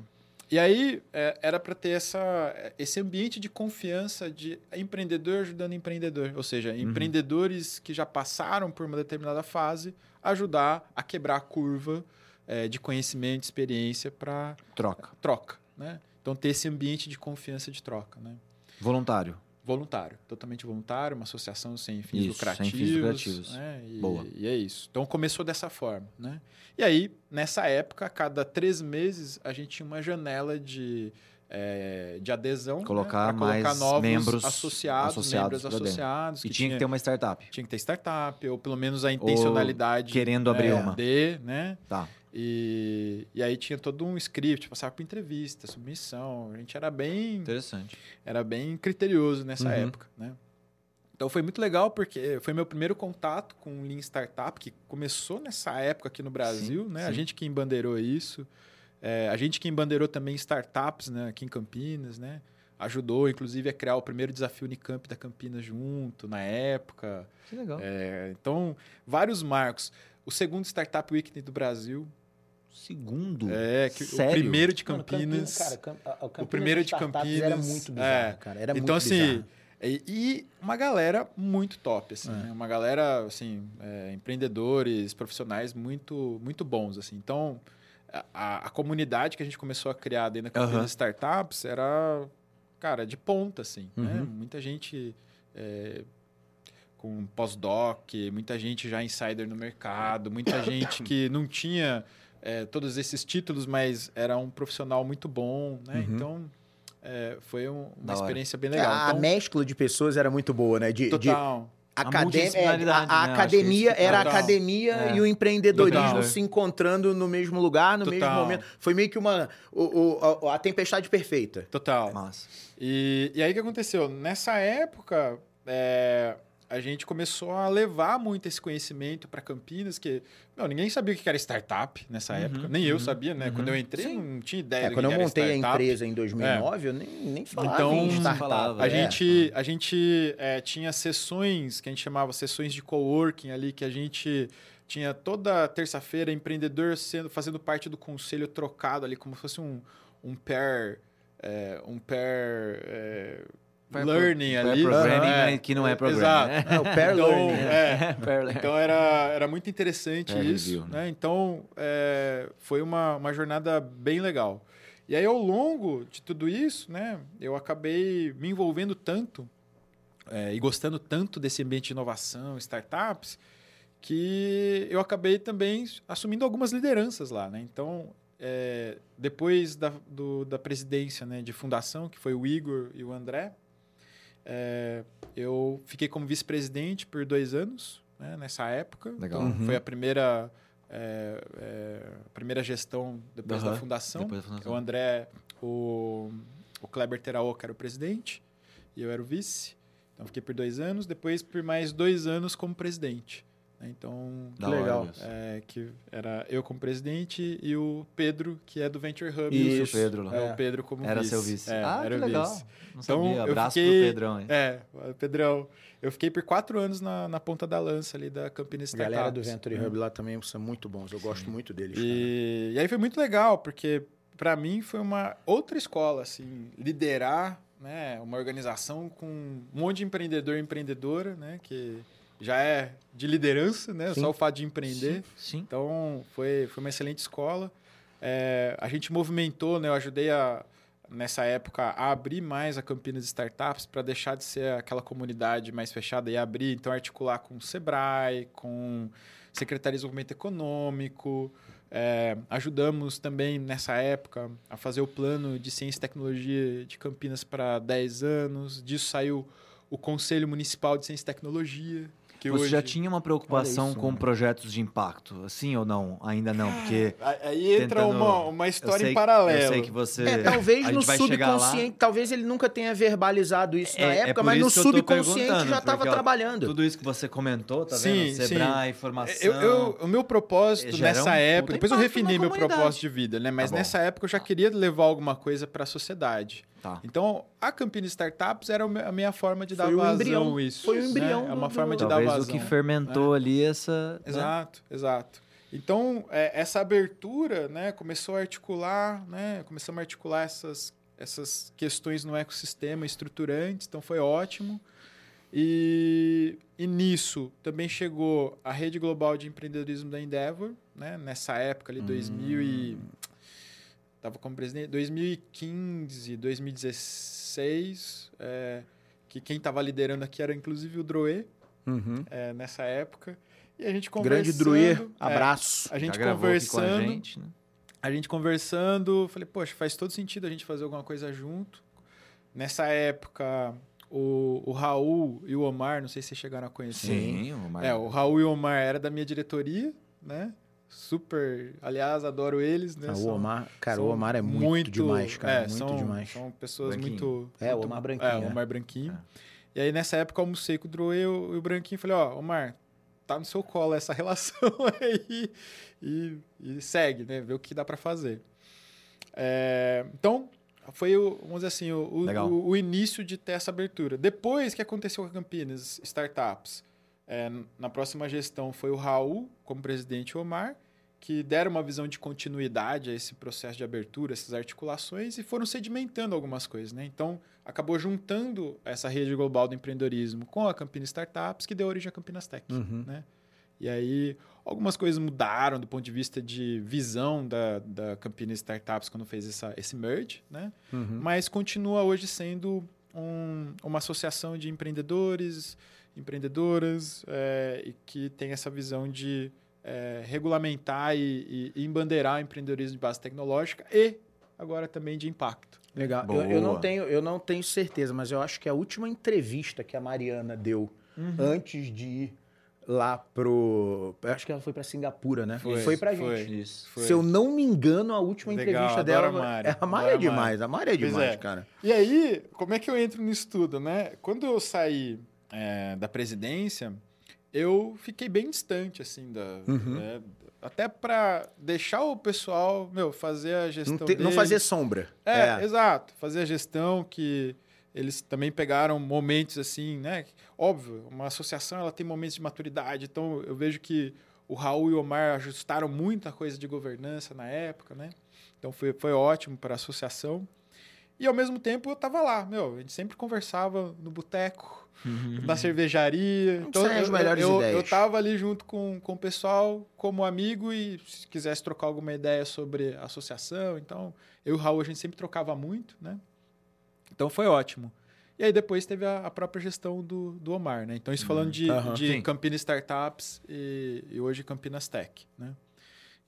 E aí, é, era para ter essa, esse ambiente de confiança de empreendedor ajudando empreendedor. Ou seja, Uhum. empreendedores que já passaram por uma determinada fase, ajudar a quebrar a curva é, de conhecimento, experiência para Troca. troca. Né? Então, ter esse ambiente de confiança de troca. Né? Voluntário. Voluntário, totalmente voluntário, uma associação sem fins Isso, lucrativos. sem fins lucrativos. né? E, Boa. E é isso. Então começou dessa forma, né? E aí, nessa época, a cada três meses, a gente tinha uma janela de, é, de adesão. né? Colocar colocar mais novos membros associados, associados membros associados. E tinha que ter uma startup. tinha que ter startup, ou pelo menos a intencionalidade querendo abrir é, uma. de, né? Tá. E, e aí tinha todo um script, passava por entrevista, submissão. A gente era bem Interessante. era bem criterioso nessa Uhum. época, né? Então foi muito legal porque foi meu primeiro contato com o Lean Startup, que começou nessa época aqui no Brasil, Sim, né? A sim. gente que embandeirou isso. É, a gente que embandeirou também startups né? aqui em Campinas, né? Ajudou, inclusive, a criar o primeiro desafio Unicamp da Campinas junto, na época. Que legal. É, então, vários marcos. O segundo Startup Weekend do Brasil. Segundo. É, que, o Sério? primeiro de Mano, Campinas. cara, Cam- a- a Campinas primeiro de Campinas, Era muito bizarro, é. cara. Era então, muito assim, bizarro. e, e uma galera muito top, assim, É. né? Uma galera, assim, é, empreendedores, profissionais muito, muito bons, assim. Então, a- a, comunidade que a gente começou a criar dentro da Campinas Aham. Startups era, cara, de ponta, assim, né? Uhum. Muita gente... é, com pós-doc, muita gente já insider no mercado, muita gente que não tinha é, todos esses títulos, mas era um profissional muito bom, né? Uhum. Então, é, foi um- Da uma hora. experiência bem É, legal. a Então, mesma de pessoas era muito boa, né? De, de total. academ- multidisciplinaridade, é, a, a né? Eu acho que academia isso que era a academia É. e o empreendedorismo Total. se encontrando no mesmo lugar, no mesmo Total. momento. Foi meio que uma o, o- a, a tempestade perfeita. Total. Massa. E, e aí o que aconteceu? Nessa época, é, a gente começou a levar muito esse conhecimento para Campinas, que não, ninguém sabia o que era startup nessa Uhum, época. Nem eu uhum, sabia, né? uhum. Quando eu entrei, Sim. não tinha ideia É, do quando que eu era montei a empresa em 2009, eu nem, nem falava Então, em startup. falava. A É. gente, a gente é, tinha sessões que a gente chamava sessões de coworking ali, que a gente tinha toda terça-feira empreendedor sendo, fazendo parte do conselho trocado ali, como se fosse um, um pair. é, um pair. Pair learning ali. programming, É, né, que não é programming, Exato. né? É, o pair Então, learning. é, Pair learning. então era, era muito interessante É, isso, review, né? né? Então é, foi uma, uma jornada bem legal. E aí ao longo de tudo isso, né, eu acabei me envolvendo tanto é, e gostando tanto desse ambiente de inovação, startups, que eu acabei também assumindo algumas lideranças lá, né? Então é, depois da, do- da presidência né, de fundação, que foi o Igor e o André, é, eu fiquei como vice-presidente por dois anos, né, nessa época. Legal. Então, Uhum. Foi a primeira, é, é, primeira gestão depois Aham, da fundação. Depois da fundação. O André, o, o Kleber Teraoka era o presidente e eu era o vice. Então, fiquei por dois anos. Depois, por mais dois anos como presidente. Então, Da legal. É, que era eu como presidente e o Pedro, que é do Venture Hub. Isso, Isso. o Pedro lá. É, o Pedro como Era vice. seu vice. É, ah, era que o legal. vice. Não Então, sabia. eu Abraço fiquei- pro Pedrão. hein? É, Pedrão. Eu fiquei por quatro anos na, na ponta da lança ali da Campinas A Startups. galera do Venture? Hub lá também são muito bons. Eu gosto muito deles. E, e aí foi muito legal, porque para mim foi uma outra escola, assim, liderar né, uma organização com um monte de empreendedor e empreendedora, né, que já é de liderança, né, Sim. só o fato de empreender. Sim. Então, foi, foi uma excelente escola. É, a gente movimentou, né? Eu ajudei a, nessa época a abrir mais a Campinas Startups para deixar de ser aquela comunidade mais fechada e abrir, então articular com o Sebrae, com Secretaria de Desenvolvimento Econômico. É, ajudamos também nessa época a fazer o plano de ciência e tecnologia de Campinas para 10 anos. Disso saiu o Conselho Municipal de Ciência e Tecnologia. Que Você hoje... já tinha uma preocupação isso, com mano. projetos de impacto? Assim ou não? Ainda não, porque... Aí entra tentando- uma, uma eu história sei- em paralelo. Eu sei que você... É, talvez no chegar lá. subconsciente, talvez ele nunca tenha verbalizado isso na É- é época, por mas no subconsciente já estava trabalhando. Tudo isso que você comentou, tá Sim, vendo? Sebrae, formação... Eu, eu- o meu propósito um nessa puta época, depois eu na meu comunidade. propósito de vida, né? Mas Tá nessa época eu já queria levar alguma coisa para a sociedade. Tá. Então, a Campinas Startups era a minha forma de dar Foi vazão embrião. isso. Foi o né? embrião É uma do- forma de dar Talvez vazão. o que fermentou ali essa... né? Exato, exato. Então, é, essa abertura, né, começou a articular, né, começamos a articular essas, essas questões no ecossistema estruturantes, então foi ótimo. E, e nisso também chegou a Rede Global de Empreendedorismo da Endeavor, né, nessa época ali, 2000 e... Tava como presidente 2015, 2016, é, que quem estava liderando aqui era inclusive o Droê, Uhum. é, nessa época. E a gente Grande conversando. Druê, é, abraço. a gente Já gravou aqui com a conversando. gente, né? A gente conversando, falei, poxa, faz todo sentido a gente fazer alguma coisa junto. Nessa época, o, o Raul e o Omar, não sei se vocês chegaram a conhecer. Sim, o Mar- É, o Raul e o Omar era da minha diretoria, né? Super, aliás, adoro eles, né? Ah, o Omar, cara, são o Omar é muito, demais, cara. é, muito são, demais. São pessoas Branquinho. muito... É, o muito- Omar Branquinho, É, o é. Omar Branquinho. É. E aí, nessa época, eu almocei com o Droe e o, e o Branquinho. Falei, ó, Omar, tá no seu colo essa relação aí. E, e segue, né? Vê o que dá pra fazer. É, então, foi, o, vamos dizer assim, o, o- o início de ter essa abertura. Depois que aconteceu com a Campinas Startups, é, na próxima gestão foi o Raul como presidente Omar, que deram uma visão de continuidade a esse processo de abertura, essas articulações, e foram sedimentando algumas coisas. Né? Então, acabou juntando essa rede global do empreendedorismo com a Campinas Startups, que deu origem à Campinas Tech. Uhum. Né? E aí, algumas coisas mudaram do ponto de vista de visão da, da Campinas Startups quando fez essa, esse merge, né? Uhum. mas continua hoje sendo um- uma associação de empreendedores, empreendedoras, é, e que tem essa visão de é, regulamentar e, e, e embandeirar o empreendedorismo de base tecnológica e agora também de impacto. Legal. Eu, eu não tenho, eu não tenho certeza, mas eu acho que a última entrevista que a Mariana deu Uhum. antes de ir lá pro. Eu acho que ela foi pra Singapura, né? Foi, pra foi. gente. Isso. Foi. Se eu não me engano, a última Legal, entrevista adoro dela. a Mari. É, a Mari é demais, a Mari é demais, é. cara. E aí, como é que eu entro nisso tudo, né? Quando eu saí é, da presidência, eu fiquei bem distante, assim, da... Uhum. né, até para deixar o pessoal, meu, fazer a gestão Não, te- não fazer sombra. É, exato. Fazer a gestão que eles também pegaram momentos assim, né? Óbvio, uma associação ela tem momentos de maturidade, então eu vejo que o Raul e o Omar ajustaram muita coisa de governança na época, né? Então foi, foi ótimo para a associação. E ao mesmo tempo eu tava lá, meu, a gente sempre conversava no boteco, na cervejaria. Então eu, as melhores eu, ideias. eu tava ali junto com, com o pessoal como amigo e se quisesse trocar alguma ideia sobre a associação, então eu e o Raul a gente sempre trocava muito, né? Então foi ótimo. E aí depois teve a, a própria gestão do, do Omar, né? Então isso falando de, aham. de Sim. Campinas Startups e, e hoje Campinas Tech, né?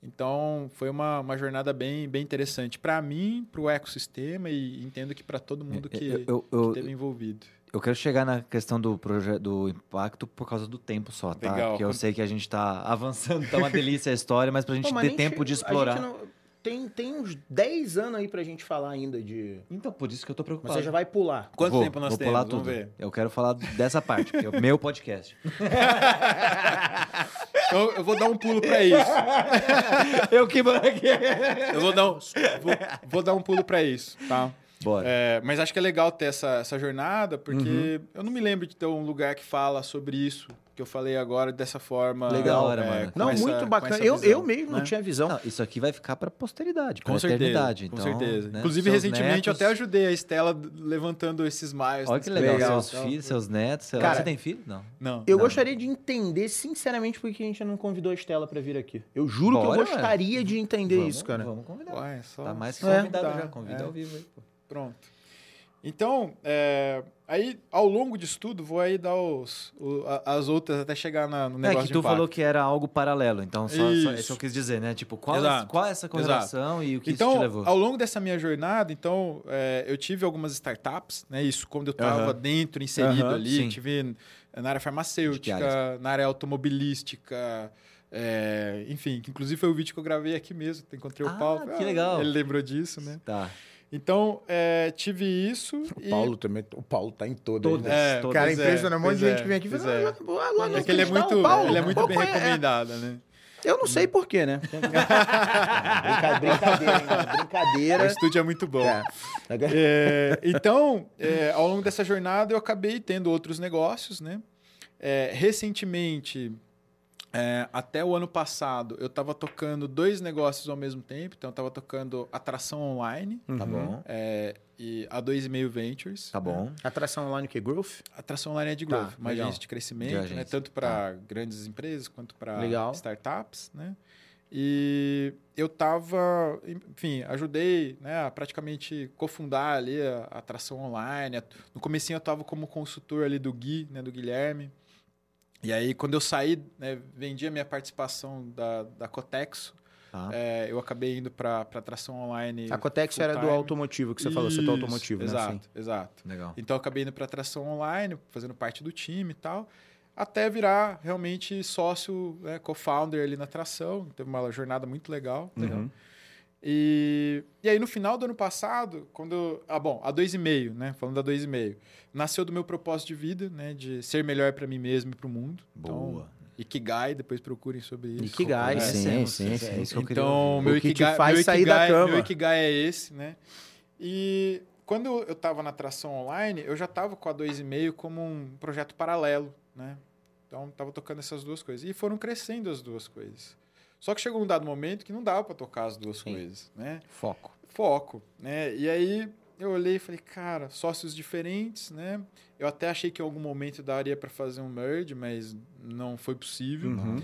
Então foi uma, uma jornada bem, bem interessante para mim, para o ecossistema e entendo que para todo mundo que, eu, eu, eu, que teve envolvido. eu quero chegar na questão do projeto do impacto por causa do tempo só, tá? Legal. Porque eu sei que a gente tá avançando, tá uma delícia a história, mas pra gente Pô, mas ter tempo de a explorar. gente não- tem, tem uns 10 anos aí pra gente falar ainda de. Então, por isso que eu tô Mas preocupado. você já vai pular. Quanto Vou- tempo nós vou temos? pular Vamos tudo. ver. Eu quero falar dessa parte, que é o meu podcast. Então eu vou dar um pulo para isso. eu que aqui. Eu vou dar um, vou, vou dar um pulo para isso, tá? Bora. É, mas acho que é legal ter essa, essa jornada, porque Uhum. eu não me lembro de ter um lugar que fala sobre isso que eu falei agora dessa forma. Legal. Hora, é, mano. Não, essa- muito bacana. Eu, visão, eu mesmo não né? tinha visão. Não, isso aqui vai ficar pra posteridade, certeza, eternidade. com então, certeza. né, Inclusive, seus recentemente, eu netos- até ajudei a Estela levantando esses miles. Olha que legal, Legal. seus filhos, seus netos, sei lá. Cara, Você tem filho? Não. Não. Eu Não. gostaria de entender, sinceramente, por que a gente não convidou a Estela pra vir aqui. Eu juro que Bora, eu gostaria de entender Vamos- isso, cara. Vamos convidar. Ué, só, Tá mais que só convidado tá, já, convida é. ao vivo aí, pô. Pronto. Então, é, aí ao longo disso tudo, vou aí dar os, o- as outras até chegar na- no É negócio que de tu falou que era algo paralelo, então só, só Isso. isso eu quis dizer, né? Tipo, qual, é, Exato. qual é essa correlação e o que isso então, te levou? ao longo dessa minha jornada, então, é, eu tive algumas startups, né? Isso quando eu estava dentro, inserido ali. sim. Tive na área que farmacêutica, na área automobilística, é, enfim, que inclusive foi o vídeo que eu gravei aqui mesmo. Encontrei Ah, o Paulo. que legal. Ele lembrou disso, né? Tá. Então, é, tive isso. O e- Paulo também. O Paulo tá em todas. Todas. né? É, todas. Cara, é, impressionante. Um monte de gente é, que vem aqui e fala. é. "Ah, lá no É que ele é muito, Paulo, ele é muito bem conhece." recomendado, né? Eu não sei porquê, né? Brinca- brincadeira, hein? O Brincadeira. estúdio é muito bom. É. É, então, é, ao longo dessa jornada, eu acabei tendo outros negócios, né? É, recentemente, é, até o ano passado, eu estava tocando dois negócios ao mesmo tempo. Então, eu estava tocando atração online Tá bom. é, e a 2,5 Ventures. Tá bom. Atração online que Growth? Atração online é de Tá, growth, uma legal. agência de crescimento, De né? agência, tanto para grandes empresas quanto para startups, né? E eu tava, enfim, ajudei, né, a praticamente cofundar ali a, a atração online. No comecinho eu tava como consultor ali do Gui, né, do Guilherme. E aí quando eu saí, né, vendi a minha participação da, da Cotexo, Tá. é, eu acabei indo para atração online. A Cotex era do automotivo que você falou, setor Isso, automotivo, né? Exato, exato. Legal. Então eu acabei indo para atração online, fazendo parte do time e tal, até virar realmente sócio, né, co-founder ali na atração. Teve uma jornada muito legal. Uhum. E, e aí no final do ano passado, quando eu- ah bom, a 2,5, né, falando da 2,5, nasceu do meu propósito de vida, né, de ser melhor para mim mesmo e para o mundo. Boa. Então, Ikigai, depois procurem sobre isso. Ikigai, É, sim, Conhecemos, sim, é sim. isso que eu queria então, meu O que te Ikigai, faz meu sair da Ikigai- cama. Meu Ikigai é esse, né? E quando eu estava na tração online, eu já estava com a 2,5 como um projeto paralelo, né? Então, estava tocando essas duas coisas. E foram crescendo as duas coisas. Só que chegou um dado momento que não dava para tocar as duas Sim. coisas, né? Foco. Foco, né? E aí eu olhei e falei, cara, sócios diferentes, né? Eu até achei que em algum momento daria para fazer um merge, mas não foi possível. Uhum.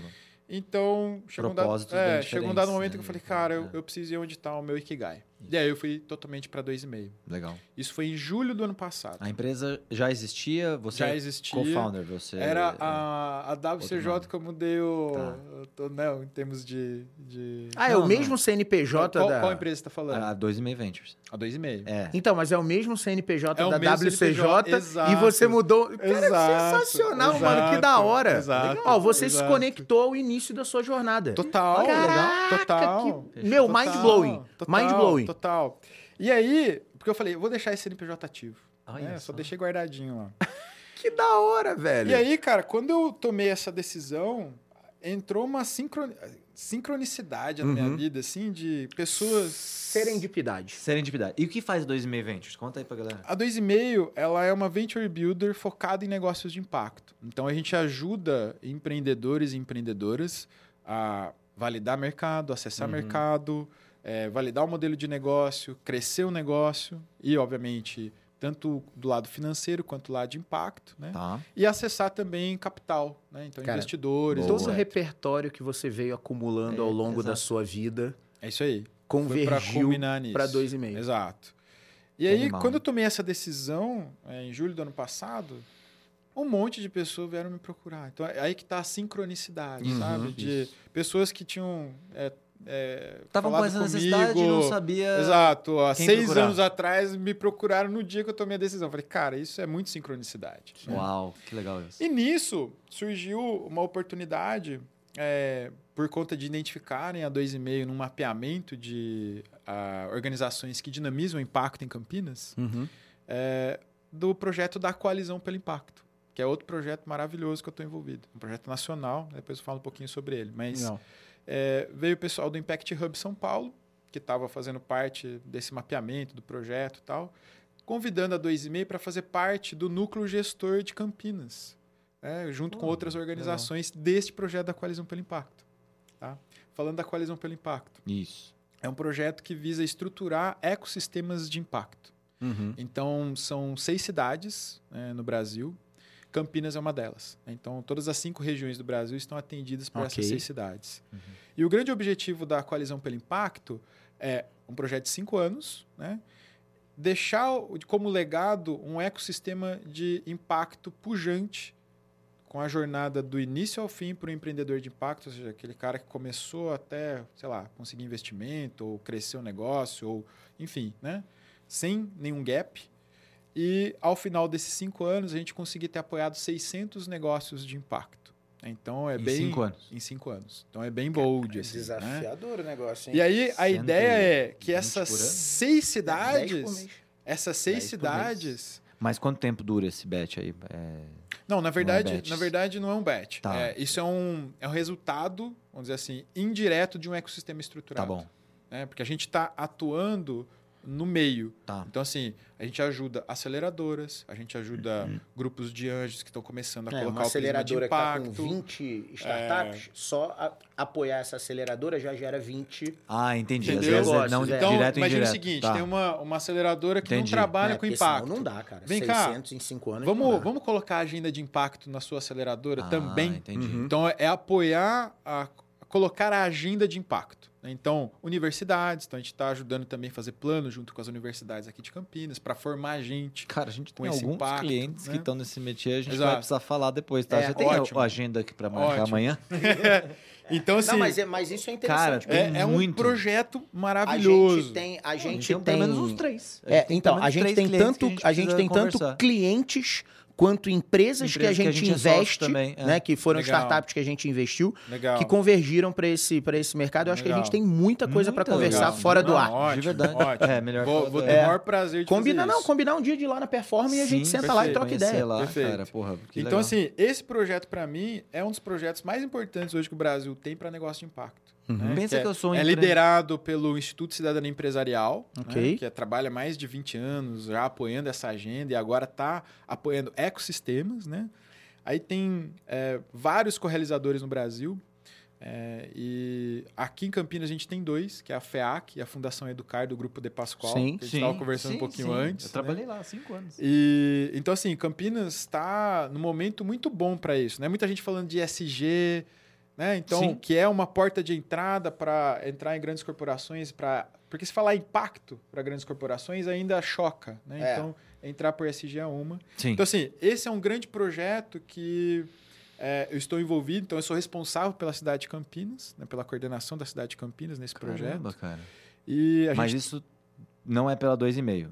Então, chegou um, dado, é, chegou um dado momento né? que eu falei, cara, eu, É. eu preciso ir onde está o meu Ikigai. E aí eu fui totalmente para 2,5. Legal. Isso foi em julho do ano passado. A empresa já existia, você Já é existia. co-founder, você... Era é, a, a WCJ que eu mudei o... Tá. eu tô- não, em termos de... de... Ah, é Não, o mesmo CNPJ qual, da. qual empresa você está falando? a 2,5 Ventures. A 2,5. É. Então, mas é o mesmo CNPJ É o da mesmo WCJ CNPJ, e exato. você mudou. Cara, Exato, sensacional, mano. Que exato, da hora. exato, Ó, você se exato. conectou ao início da sua jornada. Total, Caraca, total. que- Meu, Total, mind blowing. total, Mind blowing. Total. E aí, porque eu falei, eu vou deixar esse CNPJ ativo. Olha né? só. Só deixei guardadinho lá. Que da hora, velho. E aí, cara, quando eu tomei essa decisão, entrou uma sincron... sincronicidade na minha Uhum. vida, assim, de pessoas. Serendipidade. Serendipidade. E o que faz a 2,5 Ventures? Conta aí pra galera. A 2,5, ela é uma venture builder focada em negócios de impacto. Então a gente ajuda empreendedores e empreendedoras a validar mercado, acessar Uhum. mercado, eh, validar o modelo de negócio, crescer o negócio e, obviamente, tanto do lado financeiro quanto do lado de impacto, né? Tá. E acessar também capital, né? Então Cara, investidores. boa. Todo o repertório que você veio acumulando ao É, longo da exato. sua vida É isso aí. Convergiu culminar nisso. para dois e meio. Exato. E aí, Animal, quando eu tomei essa decisão, é, em julho do ano passado, um monte de pessoas vieram me procurar. Então, é aí que tá a sincronicidade, Uhum, sabe? De isso. pessoas que tinham. É, é, Estavam com essa necessidade e comigo. não sabia... Exato. Há seis procurar. anos atrás me procuraram no dia que eu tomei a decisão. Falei, cara, isso é muito sincronicidade. né? Uau, que legal isso. E nisso surgiu uma oportunidade é, por conta de identificarem a 2,5 num mapeamento de ah, organizações que dinamizam o impacto em Campinas, Uhum. é, do projeto da Coalizão pelo Impacto, que é outro projeto maravilhoso que eu estou envolvido. Um projeto nacional, depois eu falo um pouquinho sobre ele. Mas Legal. É, veio o pessoal do Impact Hub São Paulo, que estava fazendo parte desse mapeamento do projeto e tal, convidando a 2,5 para fazer parte do núcleo gestor de Campinas, né, junto com outras organizações deste projeto da Coalizão pelo Impacto. Tá? Falando da Coalizão pelo Impacto, Isso. é um projeto que visa estruturar ecossistemas de impacto. Uhum. Então, são seis cidades né, no Brasil. Campinas é uma delas. Então, todas as cinco regiões do Brasil estão atendidas por Ok. essas seis cidades. Uhum. E o grande objetivo da Coalizão pelo Impacto é um projeto de cinco anos, né? deixar como legado um ecossistema de impacto pujante com a jornada do início ao fim para o empreendedor de impacto, ou seja, aquele cara que começou até, sei lá, conseguir investimento ou crescer o negócio, ou enfim, né? sem nenhum gap. E ao final desses cinco anos, a gente conseguir ter apoiado 600 negócios de impacto. Então é Em bem. cinco anos. Em cinco anos. Então é bem bold. É assim, né? desafiador o negócio, hein? E aí a ideia é que 20 essas seis cidades, essas seis 10 por cidades, Mas quanto tempo dura esse bet aí? É... não, na verdade, bet. na verdade não é um bet. Tá. É, isso é um, é um resultado, vamos dizer assim, indireto de um ecossistema Tá estruturado. bom. né? Porque a gente está atuando no meio. Tá. Então, assim, a gente ajuda aceleradoras, a gente ajuda grupos de anjos que estão começando a É, colocar uma o prisma de aceleradora que tá com impacto. É. 20 startups, só a- apoiar essa aceleradora já gera 20. Ah, entendi. Entendeu? Às vezes é não é. Então, direto imagina o seguinte, Tá. tem uma, uma aceleradora que Entendi. não trabalha né? com impacto. não dá, cara. Vem cá. 600 em 5 anos não Vamos, dá. vamos colocar a agenda de impacto na sua aceleradora Ah, também. Entendi. Uhum. Então, é apoiar, a colocar a agenda de impacto. né? Então, universidades, então a gente está ajudando também a fazer plano junto com as universidades aqui de Campinas para formar gente. Cara, a gente Com tem esse alguns impacto, clientes né? que estão nesse métier, a gente Exato. vai precisar falar depois, tá? É, Já tem ótimo. a agenda aqui pra marcar Ótimo. amanhã? Então, assim, Não, mas, é- mas isso é Cara, interessante. tem é, é um muito. projeto a maravilhoso. gente tem, a A gente tem tem, pelo menos uns três. É, tem então, a gente tem clientes tanto, a gente tem tanto clientes quanto empresas, que a Empresas que a gente, gente é sócio investe, também, é. né, que foram Legal. startups que a gente investiu, Legal. que convergiram para esse para esse mercado. Eu acho que a Legal. gente tem muita coisa para conversar legal. fora do Não, ar. Ótimo, De verdade. ótimo. É, melhor Vou, vou do ter ar. o maior prazer de Combina fazer não, isso. combinar um dia de ir lá na Perform e a gente senta lá e perfeito. troca ideia. lá, Perfeito. cara, porra, que Então, legal. assim, esse projeto, para mim, é um dos projetos mais importantes hoje que o Brasil tem para negócio de impacto. Né? Pensa é, que eu sou um É empre- liderado pelo Instituto Cidadania Empresarial, né, Ok. que é- trabalha mais de 20 anos já apoiando essa agenda e agora está apoiando ecossistemas. Né? Aí tem é, vários correalizadores no Brasil. é, e aqui em Campinas a gente tem dois, que é a FEAC e a Fundação Educar do Grupo De Pascoal, Sim. que a gente estava conversando um pouquinho antes. Eu né? trabalhei lá há cinco anos. E então assim, Campinas está num momento muito bom para isso, né? Muita gente falando de SG, né? Então, Sim. que é uma porta de entrada para entrar em grandes corporações, para porque se falar impacto para grandes corporações ainda choca, né? É. Então, entrar por SG é uma. Sim. Então assim, esse é um grande projeto que é, eu estou envolvido, então eu sou responsável pela cidade de Campinas, né, pela coordenação da cidade de Campinas nesse projeto. Caramba, cara. E Mas gente isso não é pela 2,5.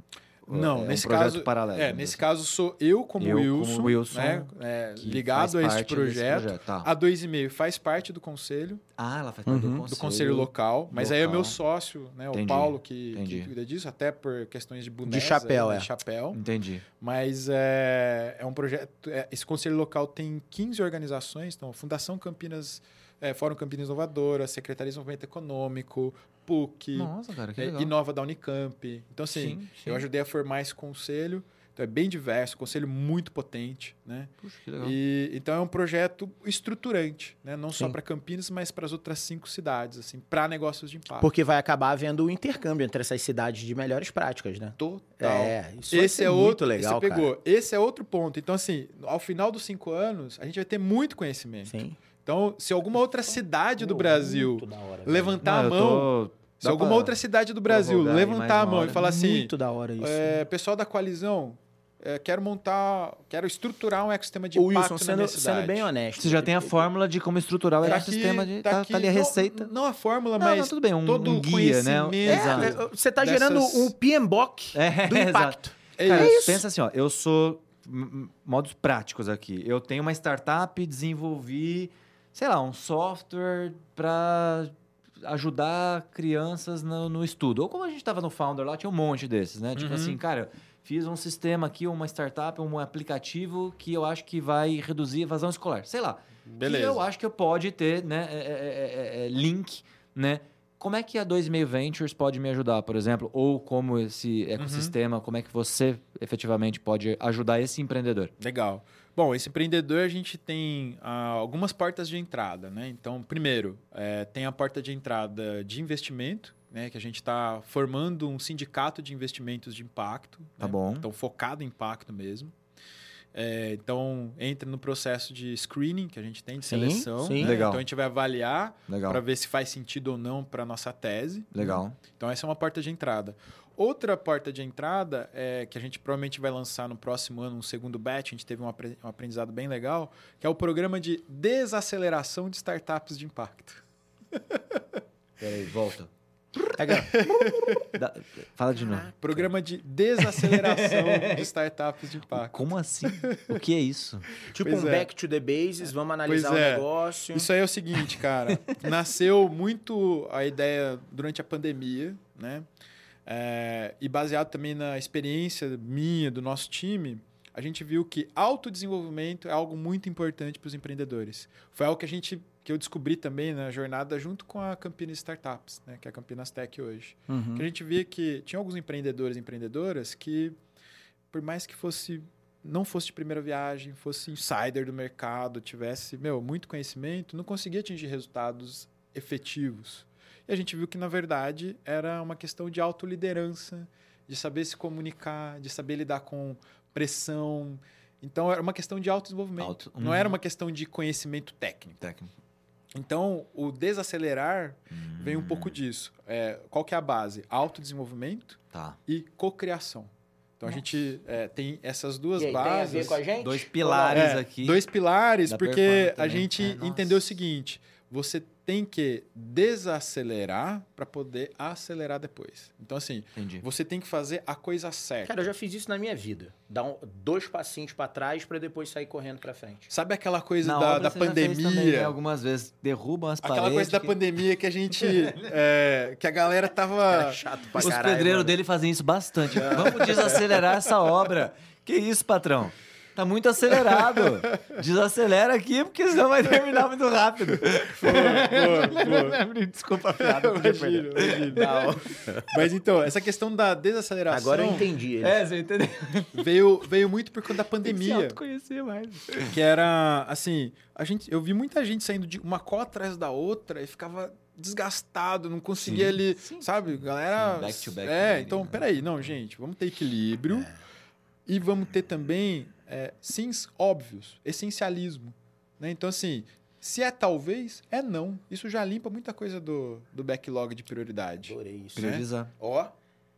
Não, é um nesse projeto caso, paralelo. é, nesse caso sou eu como Eu como Wilson, Wilson, né, é, ligado a este desse projeto. Tá. A 2,5 faz parte do conselho, Ah, ela faz parte Uhum. do conselho. do conselho local, mas aí é local. meu sócio, né, o Entendi, Paulo, que, entendi. que cuida disso, até por questões de bonés. chapéu, aí, né, é. chapéu. Entendi. Mas é, é um projeto. é, esse conselho local tem 15 organizações, então Fundação Campinas, é, Fórum Campinas Inovadora, Secretaria de Desenvolvimento Econômico, PUC, Nossa, cara, que é, legal. Inova da Unicamp. Então, assim, Sim, sim. eu ajudei a formar esse conselho. Então, é bem diverso, conselho muito potente, né? Puxa, que legal. E, então, é um projeto estruturante, né? Não só Sim. para Campinas, mas para as outras cinco cidades, assim, para negócios de impacto. Porque vai acabar havendo o intercâmbio entre essas cidades de melhores práticas, né? Total. É, isso Esse é muito outro, legal, você pegou. Esse é outro ponto. Então, assim, ao final dos cinco anos, a gente vai ter muito conhecimento. Sim. Então, se alguma outra cidade do Brasil hora, levantar Não, a mão, tô- se alguma outra cidade do Brasil levantar a mão hora. e falar assim, Muito da hora isso. é, pessoal da coalizão, é, quero montar, quero estruturar um ecossistema de impacto Wilson, na minha sendo, cidade. sendo bem honesto. Você já tem a fórmula de como estruturar o Tá ecossistema. aqui- de, tá, aqui- tá ali a não- receita. Não, a fórmula, Não, mas não, tudo bem, um, todo um o guia, né? Exato. É, é, você tá dessas- gerando um PMBOK É, do impacto. é Cara, isso. pensa assim, ó, eu sou modos práticos aqui. Eu tenho uma startup, desenvolvi, sei lá, um software para ajudar crianças no, no estudo. Ou como a gente estava no Founder lá, tinha um monte desses, né? Tipo Uhum. assim, cara, fiz um sistema aqui, uma startup, um aplicativo que eu acho que vai reduzir a evasão escolar. Sei lá. Beleza. Que eu acho que pode ter, né, é, é, é, é, link, né? Como é que a 2,5 Ventures pode me ajudar, por exemplo? Ou como esse Uhum. ecossistema, como é que você efetivamente pode ajudar esse empreendedor? Legal. Bom, esse empreendedor a gente tem ah, algumas portas de entrada, né? Então, primeiro, eh, tem a porta de entrada de investimento, né? Que a gente está formando um sindicato de investimentos de impacto. Tá né? bom. Então, focado em impacto mesmo. Eh, então, entra no processo de screening que a gente tem, de Sim, seleção. sim. né? Legal. Então, a gente vai avaliar para ver se faz sentido ou não para nossa tese. Legal. Então, essa é uma porta de entrada. Outra porta de entrada, é, que a gente provavelmente vai lançar no próximo ano, um segundo batch, a gente teve um, apre- um aprendizado bem legal, que é o programa de desaceleração de startups de impacto. Peraí, volta. Fala de novo. Programa de desaceleração de startups de impacto. Como assim? O que é isso? Tipo Pois um é. back to the bases, vamos analisar Pois o é. negócio. Isso aí é o seguinte, cara. Nasceu muito a ideia durante a pandemia, né? É, e baseado também na experiência minha, do nosso time, a gente viu que autodesenvolvimento é algo muito importante para os empreendedores. Foi algo que a gente que eu descobri também na jornada junto com a Campinas Startups, né, que é a Campinas Tech hoje. Uhum. Que a gente via que tinha alguns empreendedores e empreendedoras que, por mais que fosse não fosse de primeira viagem, fosse insider do mercado, tivesse meu, muito conhecimento, não conseguia atingir resultados efetivos. E a gente viu que, na verdade, era uma questão de autoliderança, de saber se comunicar, de saber lidar com pressão. Então, era uma questão de autodesenvolvimento. Auto- Não Uhum. era uma questão de conhecimento técnico. Técnico. Então, o desacelerar vem um Hum. pouco disso. É, qual que é a base? Autodesenvolvimento Tá. e cocriação. Então a gente é, tem essas duas E aí, tem a bases. ver com a gente? Dois pilares É, aqui. Dois pilares, Da porque a gente É, nossa. entendeu o seguinte: você tem que desacelerar para poder acelerar depois. Então, assim, Entendi. você tem que fazer a coisa certa. Cara, eu já fiz isso na minha vida. Dar um- dois passinhos pra trás pra depois sair correndo pra frente. Sabe aquela coisa Na da, obra da você já fez pandemia? também, né? Algumas vezes derrubam as Aquela paredes. coisa da que- pandemia que a gente. é, que a galera tava. Cara, chato pra Os caralho. pedreiros mano. dele fazem isso bastante. Vamos desacelerar essa obra. Que isso, patrão? Tá muito acelerado. Desacelera aqui, porque senão vai terminar muito rápido. Boa, boa. Desculpa a piada. Imagino, imagino. Mas então, essa questão da desaceleração Agora eu entendi. ele. É, você entendeu? veio, veio muito por conta da Tem que se pandemia. autoconhecer mais. Que era assim, a gente, eu vi muita gente saindo de uma cola atrás da outra e ficava desgastado, não conseguia Sim, ali, sim, sabe? Galera, Sim, back to back é, então né? peraí, não, gente, vamos ter equilíbrio e vamos ter também é, sims óbvios, essencialismo, né? Então assim, se é talvez, é não. Isso já limpa muita coisa do, do backlog de prioridade. Adorei isso. Priorizar. Ó,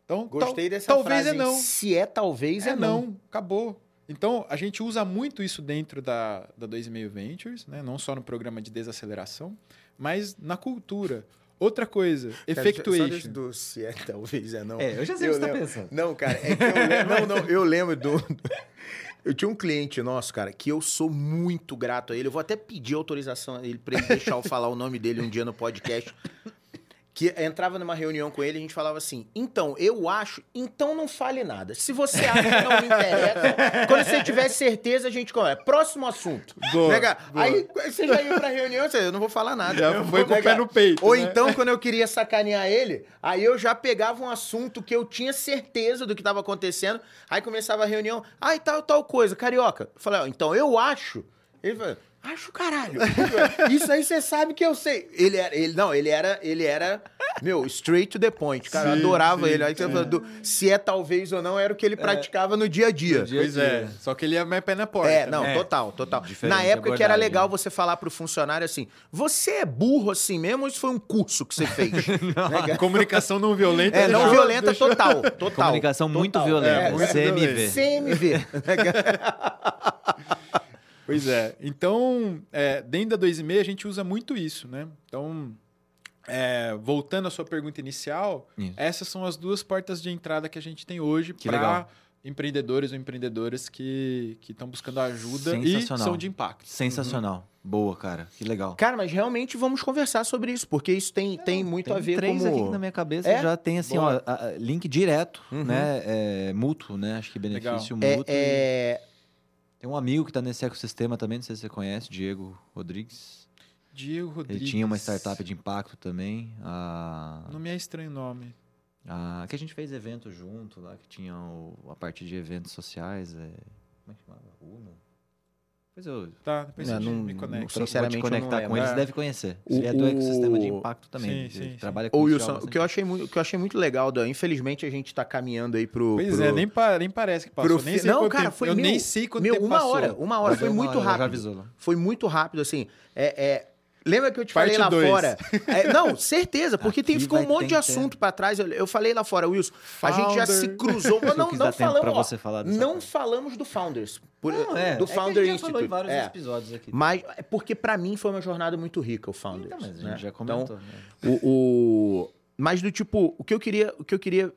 Então, gostei tal- dessa talvez frase. é não. Se é talvez, é, É não. não, acabou. Então, a gente usa muito isso dentro da, da 2,5 Ventures, né? não só no programa de desaceleração, mas na cultura. Outra coisa, Cara, só effectuation. do se é talvez é não. É, eu já sei o Eu que você tá lembro- pensando. Não, cara, é que eu lembro, não, não, eu lembro do. Eu tinha um cliente nosso, cara, que eu sou muito grato a ele. Eu vou até pedir autorização a ele pra ele deixar eu falar o nome dele um dia no podcast. Que entrava numa reunião com ele e a gente falava assim: então, eu acho, então não fale nada. Se você acha que não me interessa, quando você tiver certeza, a gente começa. Próximo assunto. Boa, Né, boa. Aí você já ia pra reunião, você, eu não vou falar nada. Já foi com o pé no peito. Ou né? então, quando eu queria sacanear ele, aí eu já pegava um assunto que eu tinha certeza do que estava acontecendo, aí começava a reunião, ai, tal, tal coisa, carioca. Eu falei, ó, então eu acho. Ele falou, acho caralho. Isso aí você sabe que eu sei. Ele era, ele, não, ele era, ele era, meu, straight to the point, cara. eu Sim, adorava sim, ele. Aí você falou do- se é talvez ou não, era o que ele praticava no dia a dia. Dia- Pois é, só que ele ia mais pé na porta. É, não, né? É. total, total. Diferente Na época que era legal você falar pro funcionário assim: você é burro assim mesmo ou isso foi um curso que você fez? Né, cara? Comunicação não violenta. é, não deixou- violenta deixou- total, total. Comunicação muito total. violenta. É, muito CMV. CMV. Pois é. Então, é, dentro da 2,5 a gente usa muito isso, né? Então, é, voltando à sua pergunta inicial, Isso. essas são as duas portas de entrada que a gente tem hoje para legal. empreendedores ou empreendedoras que que estão buscando ajuda e são de impacto. Sensacional. Boa, cara. Que legal. Cara, mas realmente vamos conversar sobre isso, porque isso tem, tem muito Tem a ver três como... aqui na minha cabeça É? já tem assim, Boa. ó, a- a- link direto, Uhum. né? É, mútuo, né? Acho que benefício É, mútuo. é, Tem um amigo que tá nesse ecossistema também, não sei se você conhece, Diego Rodrigues. Diego Rodrigues. Ele tinha uma startup de impacto também. A, Não me é estranho o nome. a- que a gente fez evento junto lá, que tinha o- a parte de eventos sociais. É, como é que chamava? Uno? Depois eu Tá, depois Não, a gente não- me sei. Sinceramente, conectar com lembro. ele, você É. deve conhecer. O- ele é do ecossistema de impacto também. Sim, sim, sim. trabalha com Ô, Wilson, o que, eu achei muito, o que eu achei muito legal, Dan, infelizmente a gente tá caminhando aí pro... Pois pro- é, nem, pa- nem parece que passou. pro nem sei Não, cara, tempo. foi Eu meu- nem sei quanto Meu, tempo uma passou. hora, uma hora, foi uma muito hora, já rápido. Foi muito rápido, assim. É, é, Lembra que eu te Parte falei lá dois. fora? É, não, certeza, porque tem, ficou um monte de que assunto pra trás. Eu, eu falei lá fora, Wilson, a gente já se Founder. cruzou. Mas não, não falamos. ó, você falar dessa não parte. falamos do Founders. por- Não, é. do é que Founder a gente já Institute. falou em vários É. episódios aqui. Mas é porque pra mim foi uma jornada muito rica o Founders. Então, mas a gente né? já Então, comentou. né? O, o- Mas do tipo, o que eu queria, o que eu queria,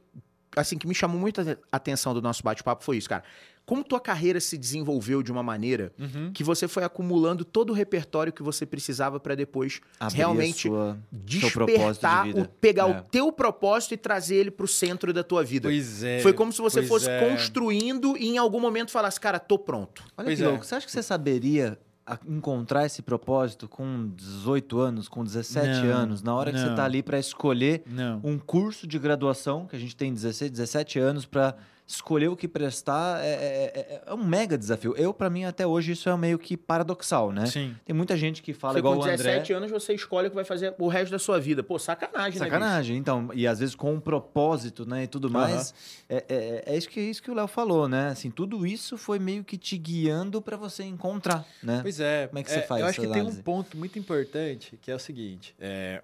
assim, que me chamou muita atenção do nosso bate-papo foi isso, cara. Como tua carreira se desenvolveu de uma maneira Uhum. que você foi acumulando todo o repertório que você precisava pra depois Abrir realmente sua- seu propósito de despertar, vida. o, pegar É. o teu propósito e trazer ele pro centro da tua vida. Pois é. Foi como se você fosse é. construindo e em algum momento falasse, cara, tô pronto. Olha Pois que é. louco. Você acha que você saberia encontrar esse propósito com 18 anos, com 17 Não, anos, na hora que você não. tá ali para escolher Não. um curso de graduação, que a gente tem 16, 17 anos para escolher o que prestar, é, é- é- é um mega desafio. Eu, para mim, até hoje, isso é meio que paradoxal, né? Sim. Tem muita gente que fala Você igual com o André. 17 anos você escolhe o que vai fazer o resto da sua vida. Pô, sacanagem, né? Sacanagem, então, e às vezes com um propósito, né, e tudo mais. É, é, é isso que, isso que o Léo falou, né? Assim, tudo isso foi meio que te guiando para você encontrar, né? Pois é. Como é que você faz Eu acho essa que tem análise? um ponto muito importante, que é o seguinte. é,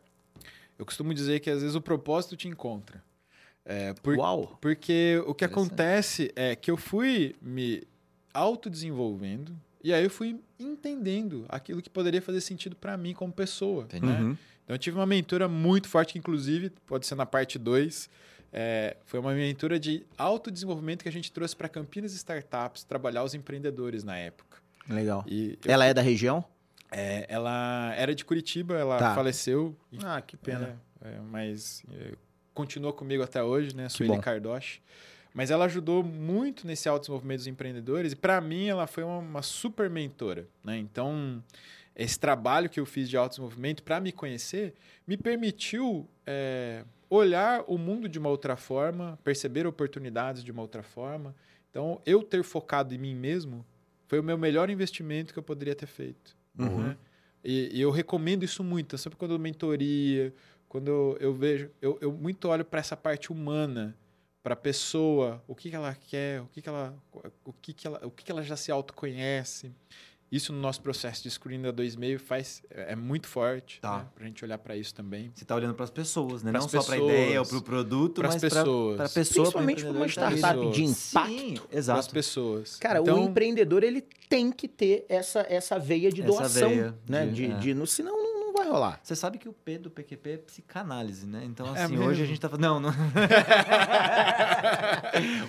eu costumo dizer que às vezes o propósito te encontra. É, por- Uau. Porque o que acontece é que eu fui me autodesenvolvendo e aí eu fui entendendo aquilo que poderia fazer sentido para mim como pessoa. Né? Uhum. Então eu tive uma mentora muito forte, que inclusive pode ser na parte 2. foi uma mentora de autodesenvolvimento que a gente trouxe para Campinas Startups trabalhar os empreendedores na época. Legal. E eu- Ela é da região? é, ela era de Curitiba, ela Tá. faleceu. Ah, que pena. É, é, mas é, continua comigo até hoje, né? Sueli. Cardoche. Mas ela ajudou muito nesse autodesenvolvimento dos empreendedores e para mim ela foi uma, uma super mentora, né? Então esse trabalho que eu fiz de autodesenvolvimento para me conhecer me permitiu é, olhar o mundo de uma outra forma, perceber oportunidades de uma outra forma. Então eu ter focado em mim mesmo foi o meu melhor investimento que eu poderia ter feito. Uhum. né? E, e eu recomendo isso muito. Então, sempre quando eu mentoria, quando eu, eu vejo, eu, eu muito olho para essa parte humana, para a pessoa, o que, que ela quer, o que, que ela, o que, que ela, o que, que ela já se autoconhece. Isso no nosso processo de screening da 2,5 faz é, é muito forte, Tá. né? para a gente olhar para isso também. Você tá olhando para as pessoas, né? Pras Não só para a pessoas. ideia ou para o produto, Pras mas pessoas. para a pessoa, Principalmente pra uma startup de Pessoas. impacto. Sim, Para as exato. pessoas. Cara, então, o empreendedor ele tem que ter essa, essa veia de Essa doação, veia né? de- De, é. de, no, senão não, não vai rolar. Você sabe que o P do PQP é psicanálise, né? Então, É assim, mesmo? hoje a gente tá falando. Não, não.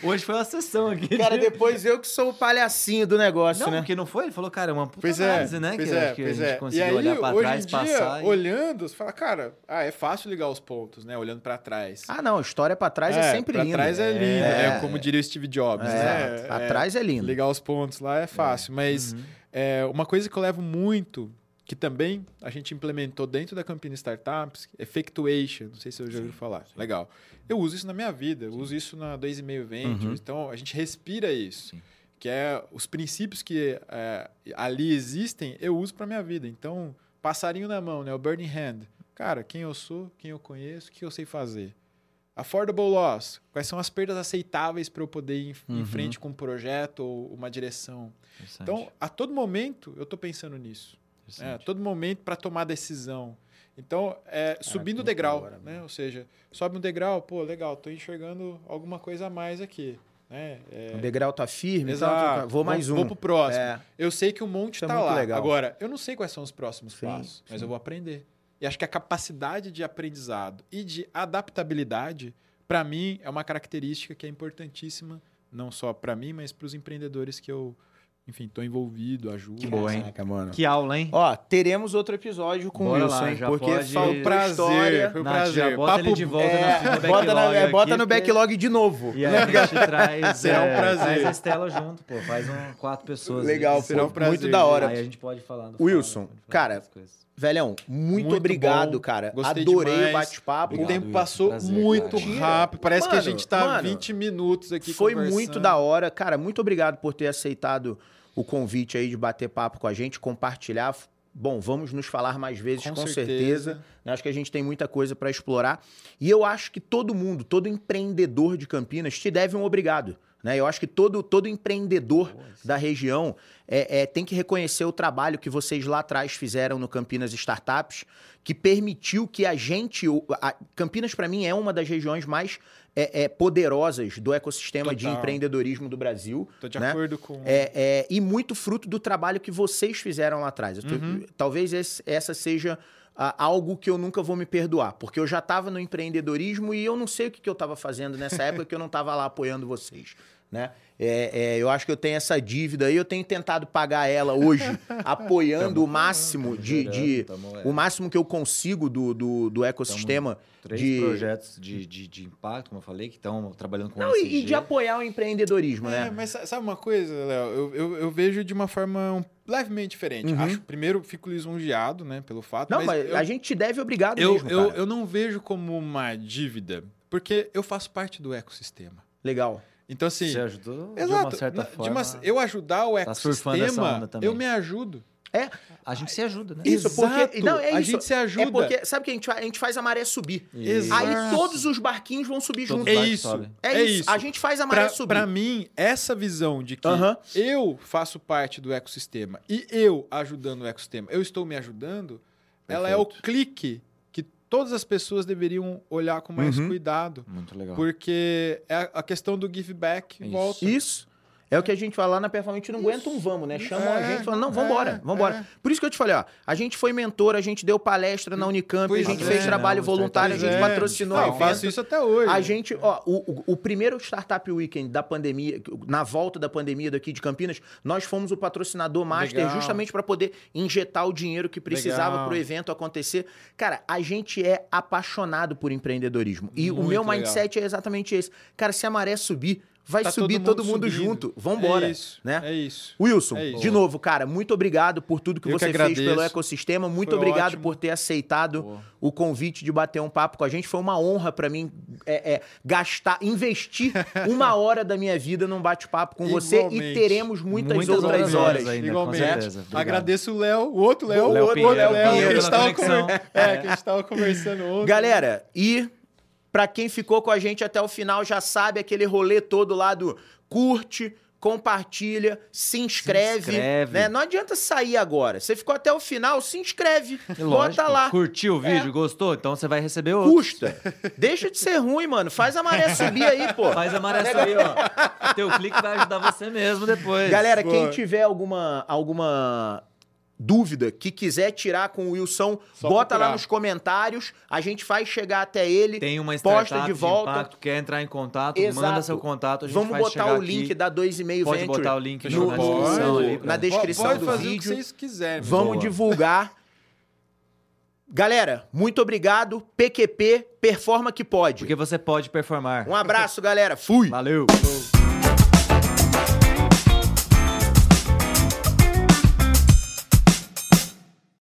hoje foi uma sessão aqui. Cara, de- depois eu que sou o palhacinho do negócio, Não, né? porque não foi? Ele falou, cara, é uma puta Pois é, análise, né? pois que é, que pois a gente é. conseguiu e aí, olhar pra hoje trás, em dia, passar. e- olhando, você fala, cara, ah, é fácil ligar os pontos, né? Olhando para trás. Ah, não, a história pra trás é, sempre pra linda. trás é lindo, É. né? Como diria o Steve Jobs, É, né? É, atrás é lindo. Ligar os pontos lá é fácil, mas Uhum. é, uma coisa que eu levo muito, que também a gente implementou dentro da Campina Startups, Effectuation, não sei se eu já ouviu falar. Legal. Eu uso isso na minha vida, eu uso isso na 2,5 Ventures, Uhum. então a gente respira isso. Sim. Que é os princípios que é, ali existem, eu uso para minha vida. Então, passarinho na mão, né? O burning hand. Cara, quem eu sou, quem eu conheço, o que eu sei fazer. Affordable loss. Quais são as perdas aceitáveis para eu poder ir em, em Uhum. frente com um projeto ou uma direção? Então, a todo momento, eu estou pensando nisso. É, todo momento para tomar decisão. Então, é, subindo o degrau, né? Ou seja, sobe um degrau, pô, legal, tô enxergando alguma coisa a mais aqui, né? É, O degrau tá firme, Exato. vou mais um. Vou pro próximo. É. Eu sei que o monte Isso é tá lá. legal. Agora, eu não sei quais são os próximos Sim, passos, mas sim. eu vou aprender. E acho que a capacidade de aprendizado e de adaptabilidade, para mim, é uma característica que é importantíssima, não só para mim, mas para os empreendedores que eu, enfim, tô envolvido, ajudo. Que boa, hein? Caraca, mano. Que aula, hein? Ó, teremos outro episódio com Bora o Wilson, lá, hein? já Porque pode- Foi um prazer, história. foi um Nath, prazer. já bota Papo- ele de volta É, no, no bota, na- backlog é, bota aqui, no backlog de novo. E aí a gente traz, Será um é, prazer. traz a Estela junto, pô. Faz um, quatro pessoas. Legal, aí. será um prazer, muito da hora. Aí a gente pode falar do Wilson, falar cara. Velhão, muito, Muito obrego, bom. cara. Gostei Adorei demais. o bate-papo. O Obrigado, tempo passou Prazer, muito cara. rápido. Parece que a Mano, gente tá mano, 20 minutos aqui Foi conversando. muito da hora. Cara, muito obrigado por ter aceitado o convite aí de bater papo com a gente, compartilhar. Bom, vamos nos falar mais vezes, com, Com certeza. certeza. Acho que a gente tem muita coisa para explorar. E eu acho que todo mundo, todo empreendedor de Campinas te deve um obrigado. Né? Eu acho que todo, todo empreendedor da região é, é, tem que reconhecer o trabalho que vocês lá atrás fizeram no Campinas Startups, que permitiu que a gente. o- a- Campinas, para mim, é uma das regiões mais é, é, poderosas do ecossistema de Total. empreendedorismo do Brasil. Tô de né? acordo com. É, é, e muito fruto do trabalho que vocês fizeram lá atrás. Tô- Uhum. Talvez esse- essa seja ah, algo que eu nunca vou me perdoar, porque eu já estava no empreendedorismo e eu não sei o que, que eu estava fazendo nessa época que eu não estava lá apoiando vocês. Né? É, é, eu acho que eu tenho essa dívida aí, eu tenho tentado pagar ela hoje, apoiando o máximo de, de- Tamo, é, o máximo que eu consigo do, do, do ecossistema Três de projetos de, de, de impacto, como eu falei, que estão trabalhando com não, e, e de apoiar o empreendedorismo, É, né? mas sa- sabe uma coisa, Léo? Eu, eu, eu vejo de uma forma um- levemente diferente. Uhum. Acho, primeiro, fico lisonjeado, né, pelo fato. Não, mas, eu, a gente te deve obrigado eu, mesmo, eu, cara. eu não vejo como uma dívida, porque eu faço parte do ecossistema. Legal. Então, assim. Você ajudou de Exato. uma certa na- de forma. uma- eu ajudar o tá ecossistema, também. eu me ajudo. É, A gente se ajuda, né? Isso, porque- Exato. não, é a isso. gente se ajuda. É porque, sabe o que a gente faz? A gente faz a maré subir. Isso. Aí Exato. todos os barquinhos vão subir Todos junto. É isso. É, é isso. isso. A gente faz a maré Pra, subir. pra mim, essa visão de que Aham. eu faço parte do ecossistema e eu ajudando o ecossistema, eu estou me ajudando, ela é o Perfeito. clique que todas as pessoas deveriam olhar com mais Uhum. cuidado. Muito legal. Porque é a- questão do give back Isso. volta. Isso. É o que a gente fala lá na Performance, a gente não aguenta um vamos, né? Chamam a É, gente falando, não, é, vambora, vambora. é. Por isso que eu te falei, ó, a gente foi mentor, a gente deu palestra na Unicamp, Pois a gente é, fez trabalho não, voluntário, a gente é. patrocinou o eu faço isso até hoje. A gente, ó, o, o, o primeiro Startup Weekend da pandemia, na volta da pandemia daqui de Campinas, nós fomos o patrocinador master Legal. justamente para poder injetar o dinheiro que precisava para o evento acontecer. Cara, a gente é apaixonado por empreendedorismo. E o Muito meu legal. mindset é exatamente esse. Cara, se a maré subir, vai Tá subir todo mundo, junto. Vambora. É isso. né? É isso. Wilson, É isso. de novo, cara, muito obrigado por tudo que Eu que você fez pelo ecossistema. Muito Foi obrigado ótimo. por ter aceitado Boa. o convite de bater um papo com a gente. Foi uma honra pra mim é, é, gastar, investir uma hora da minha vida num bate-papo com você e teremos muitas, Muitas outras horas. horas ainda, com Igualmente. Agradeço o Léo, o outro Léo, O Léo outro Léo, que a gente pela tava conexão. conver- É, que a gente tava conversando ontem. Galera, e pra quem ficou com a gente até o final já sabe aquele rolê todo lá do curte, compartilha, se inscreve. inscreve. né? Não adianta sair agora. Você ficou até o final, se inscreve. É lógico, Bota lá. Curtiu o vídeo, É. gostou? Então você vai receber outro. Custa. Deixa de ser ruim, mano. Faz a maré subir aí, pô. Faz a maré subir, ó. Teu clique vai ajudar você mesmo depois. Galera, Boa. quem tiver alguma, alguma dúvida que quiser tirar com o Wilson, Só bota lá procurar. nos comentários. A gente faz chegar até ele. tem uma posta de volta. impacto, quer entrar em contato, Exato. manda seu contato, a gente Vamos faz botar o link aqui. da 2,5 Pode Venture botar o link no- na descrição ali. na descrição Pode do fazer o vídeo. que vocês quiserem. Vamos Boa. divulgar. Galera, muito obrigado. PQP, performa que pode. Porque você pode performar. Um abraço, galera. Fui. Valeu. Falou.